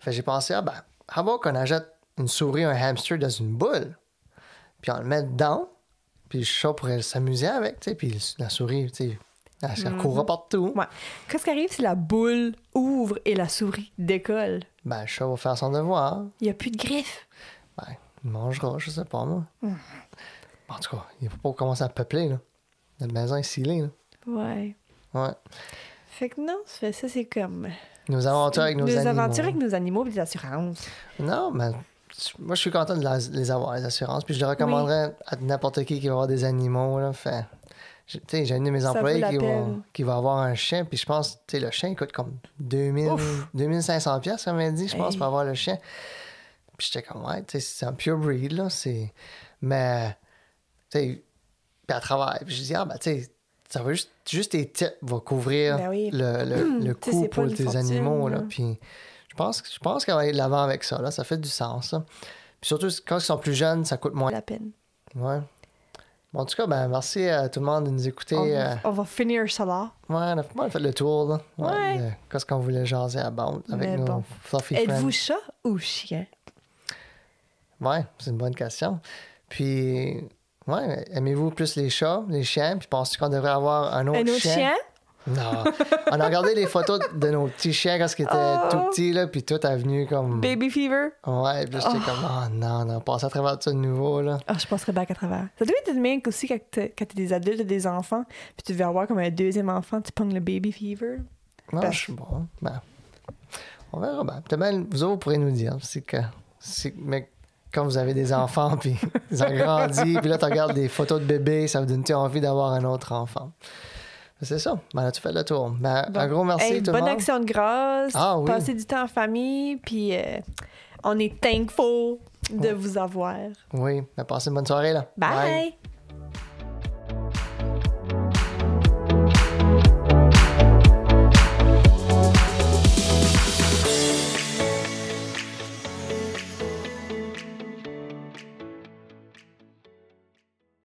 Fait j'ai pensé, ah ben, avant qu'on achète une souris, un hamster dans une boule, puis on le met dedans, puis le chat pourrait s'amuser avec, tu sais, puis la souris, tu sais, elle, courra partout. Ouais. Qu'est-ce qui arrive si la boule ouvre et la souris décolle? Ben, le chat va faire son devoir. Il n'y a plus de griffes. Ben, il mangera, je sais pas, moi. En tout cas, il faut pas commencer à peupler, là. Notre maison est scellée, là. Ouais. Ouais. Fait que non, ça, c'est comme. Nos aventures avec nos, nos animaux. aventures avec nos animaux et des assurances. Non, mais moi, je suis content de la- les avoir, les assurances. Puis je le recommanderais à n'importe qui qui va avoir des animaux. Là. Fait, tu sais, j'ai une de mes employés qui va, peine. qui va avoir un chien. Puis je pense, tu sais, le chien il coûte comme 2000, Ouf. 2500 pièces, ça m'a dit, je pense, Hey. pour avoir le chien. Puis j'étais comme, ouais, tu sais, c'est un pure breed, là. C'est... Mais, tu sais, puis à travers. Puis je dis, ah, ben, tu sais, ça va juste, juste tes tips va couvrir Ben oui. le, le, le c'est pas pour tes fortune, animaux, là. Puis je pense, je pense qu'elle va aller de l'avant avec ça, là. Ça fait du sens, là. Puis surtout, quand ils sont plus jeunes, ça coûte moins. La peine. Ouais. Bon, en tout cas, ben, merci à tout le monde de nous écouter. On, euh, va, on va finir ça là. ouais, on a, fait le tour, là. Ouais. Qu'est-ce qu'on voulait jaser à bande avec Mais nos bon. fluffy Êtes-vous chat ou chien? Ouais, c'est une bonne question. Puis, ouais, aimez-vous plus les chats, les chiens? Puis pensez-vous qu'on devrait avoir un autre, Un autre chien? Non. On a regardé les photos de nos petits chiens quand ils étaient Oh. tout petits, là, puis tout est venu comme. Baby fever. Ouais, puis j'étais comme, oh non, non, passer à travers tout ça de nouveau, là. Ah, je passerais back à travers. Ça doit être bien aussi quand t'es des adultes et des enfants, puis tu veux avoir comme un deuxième enfant, tu pognes le baby fever. Non, je suis bon. Ben, on verra bien. Peut-être vous autres, vous pourrez nous dire. C'est que. c'est- Mais quand vous avez des enfants, puis ils ont grandi, puis là, tu regardes des photos de bébés, ça vous donne envie d'avoir un autre enfant? C'est ça. Ben, là, tu fais le tour. Ben, Bon. Un gros merci, Hey, tout le bonne monde. action de grâce. Ah oui. Passez du temps en famille, puis euh, on est thankful de vous avoir. Oui, ben, passez une bonne soirée, là. Bye.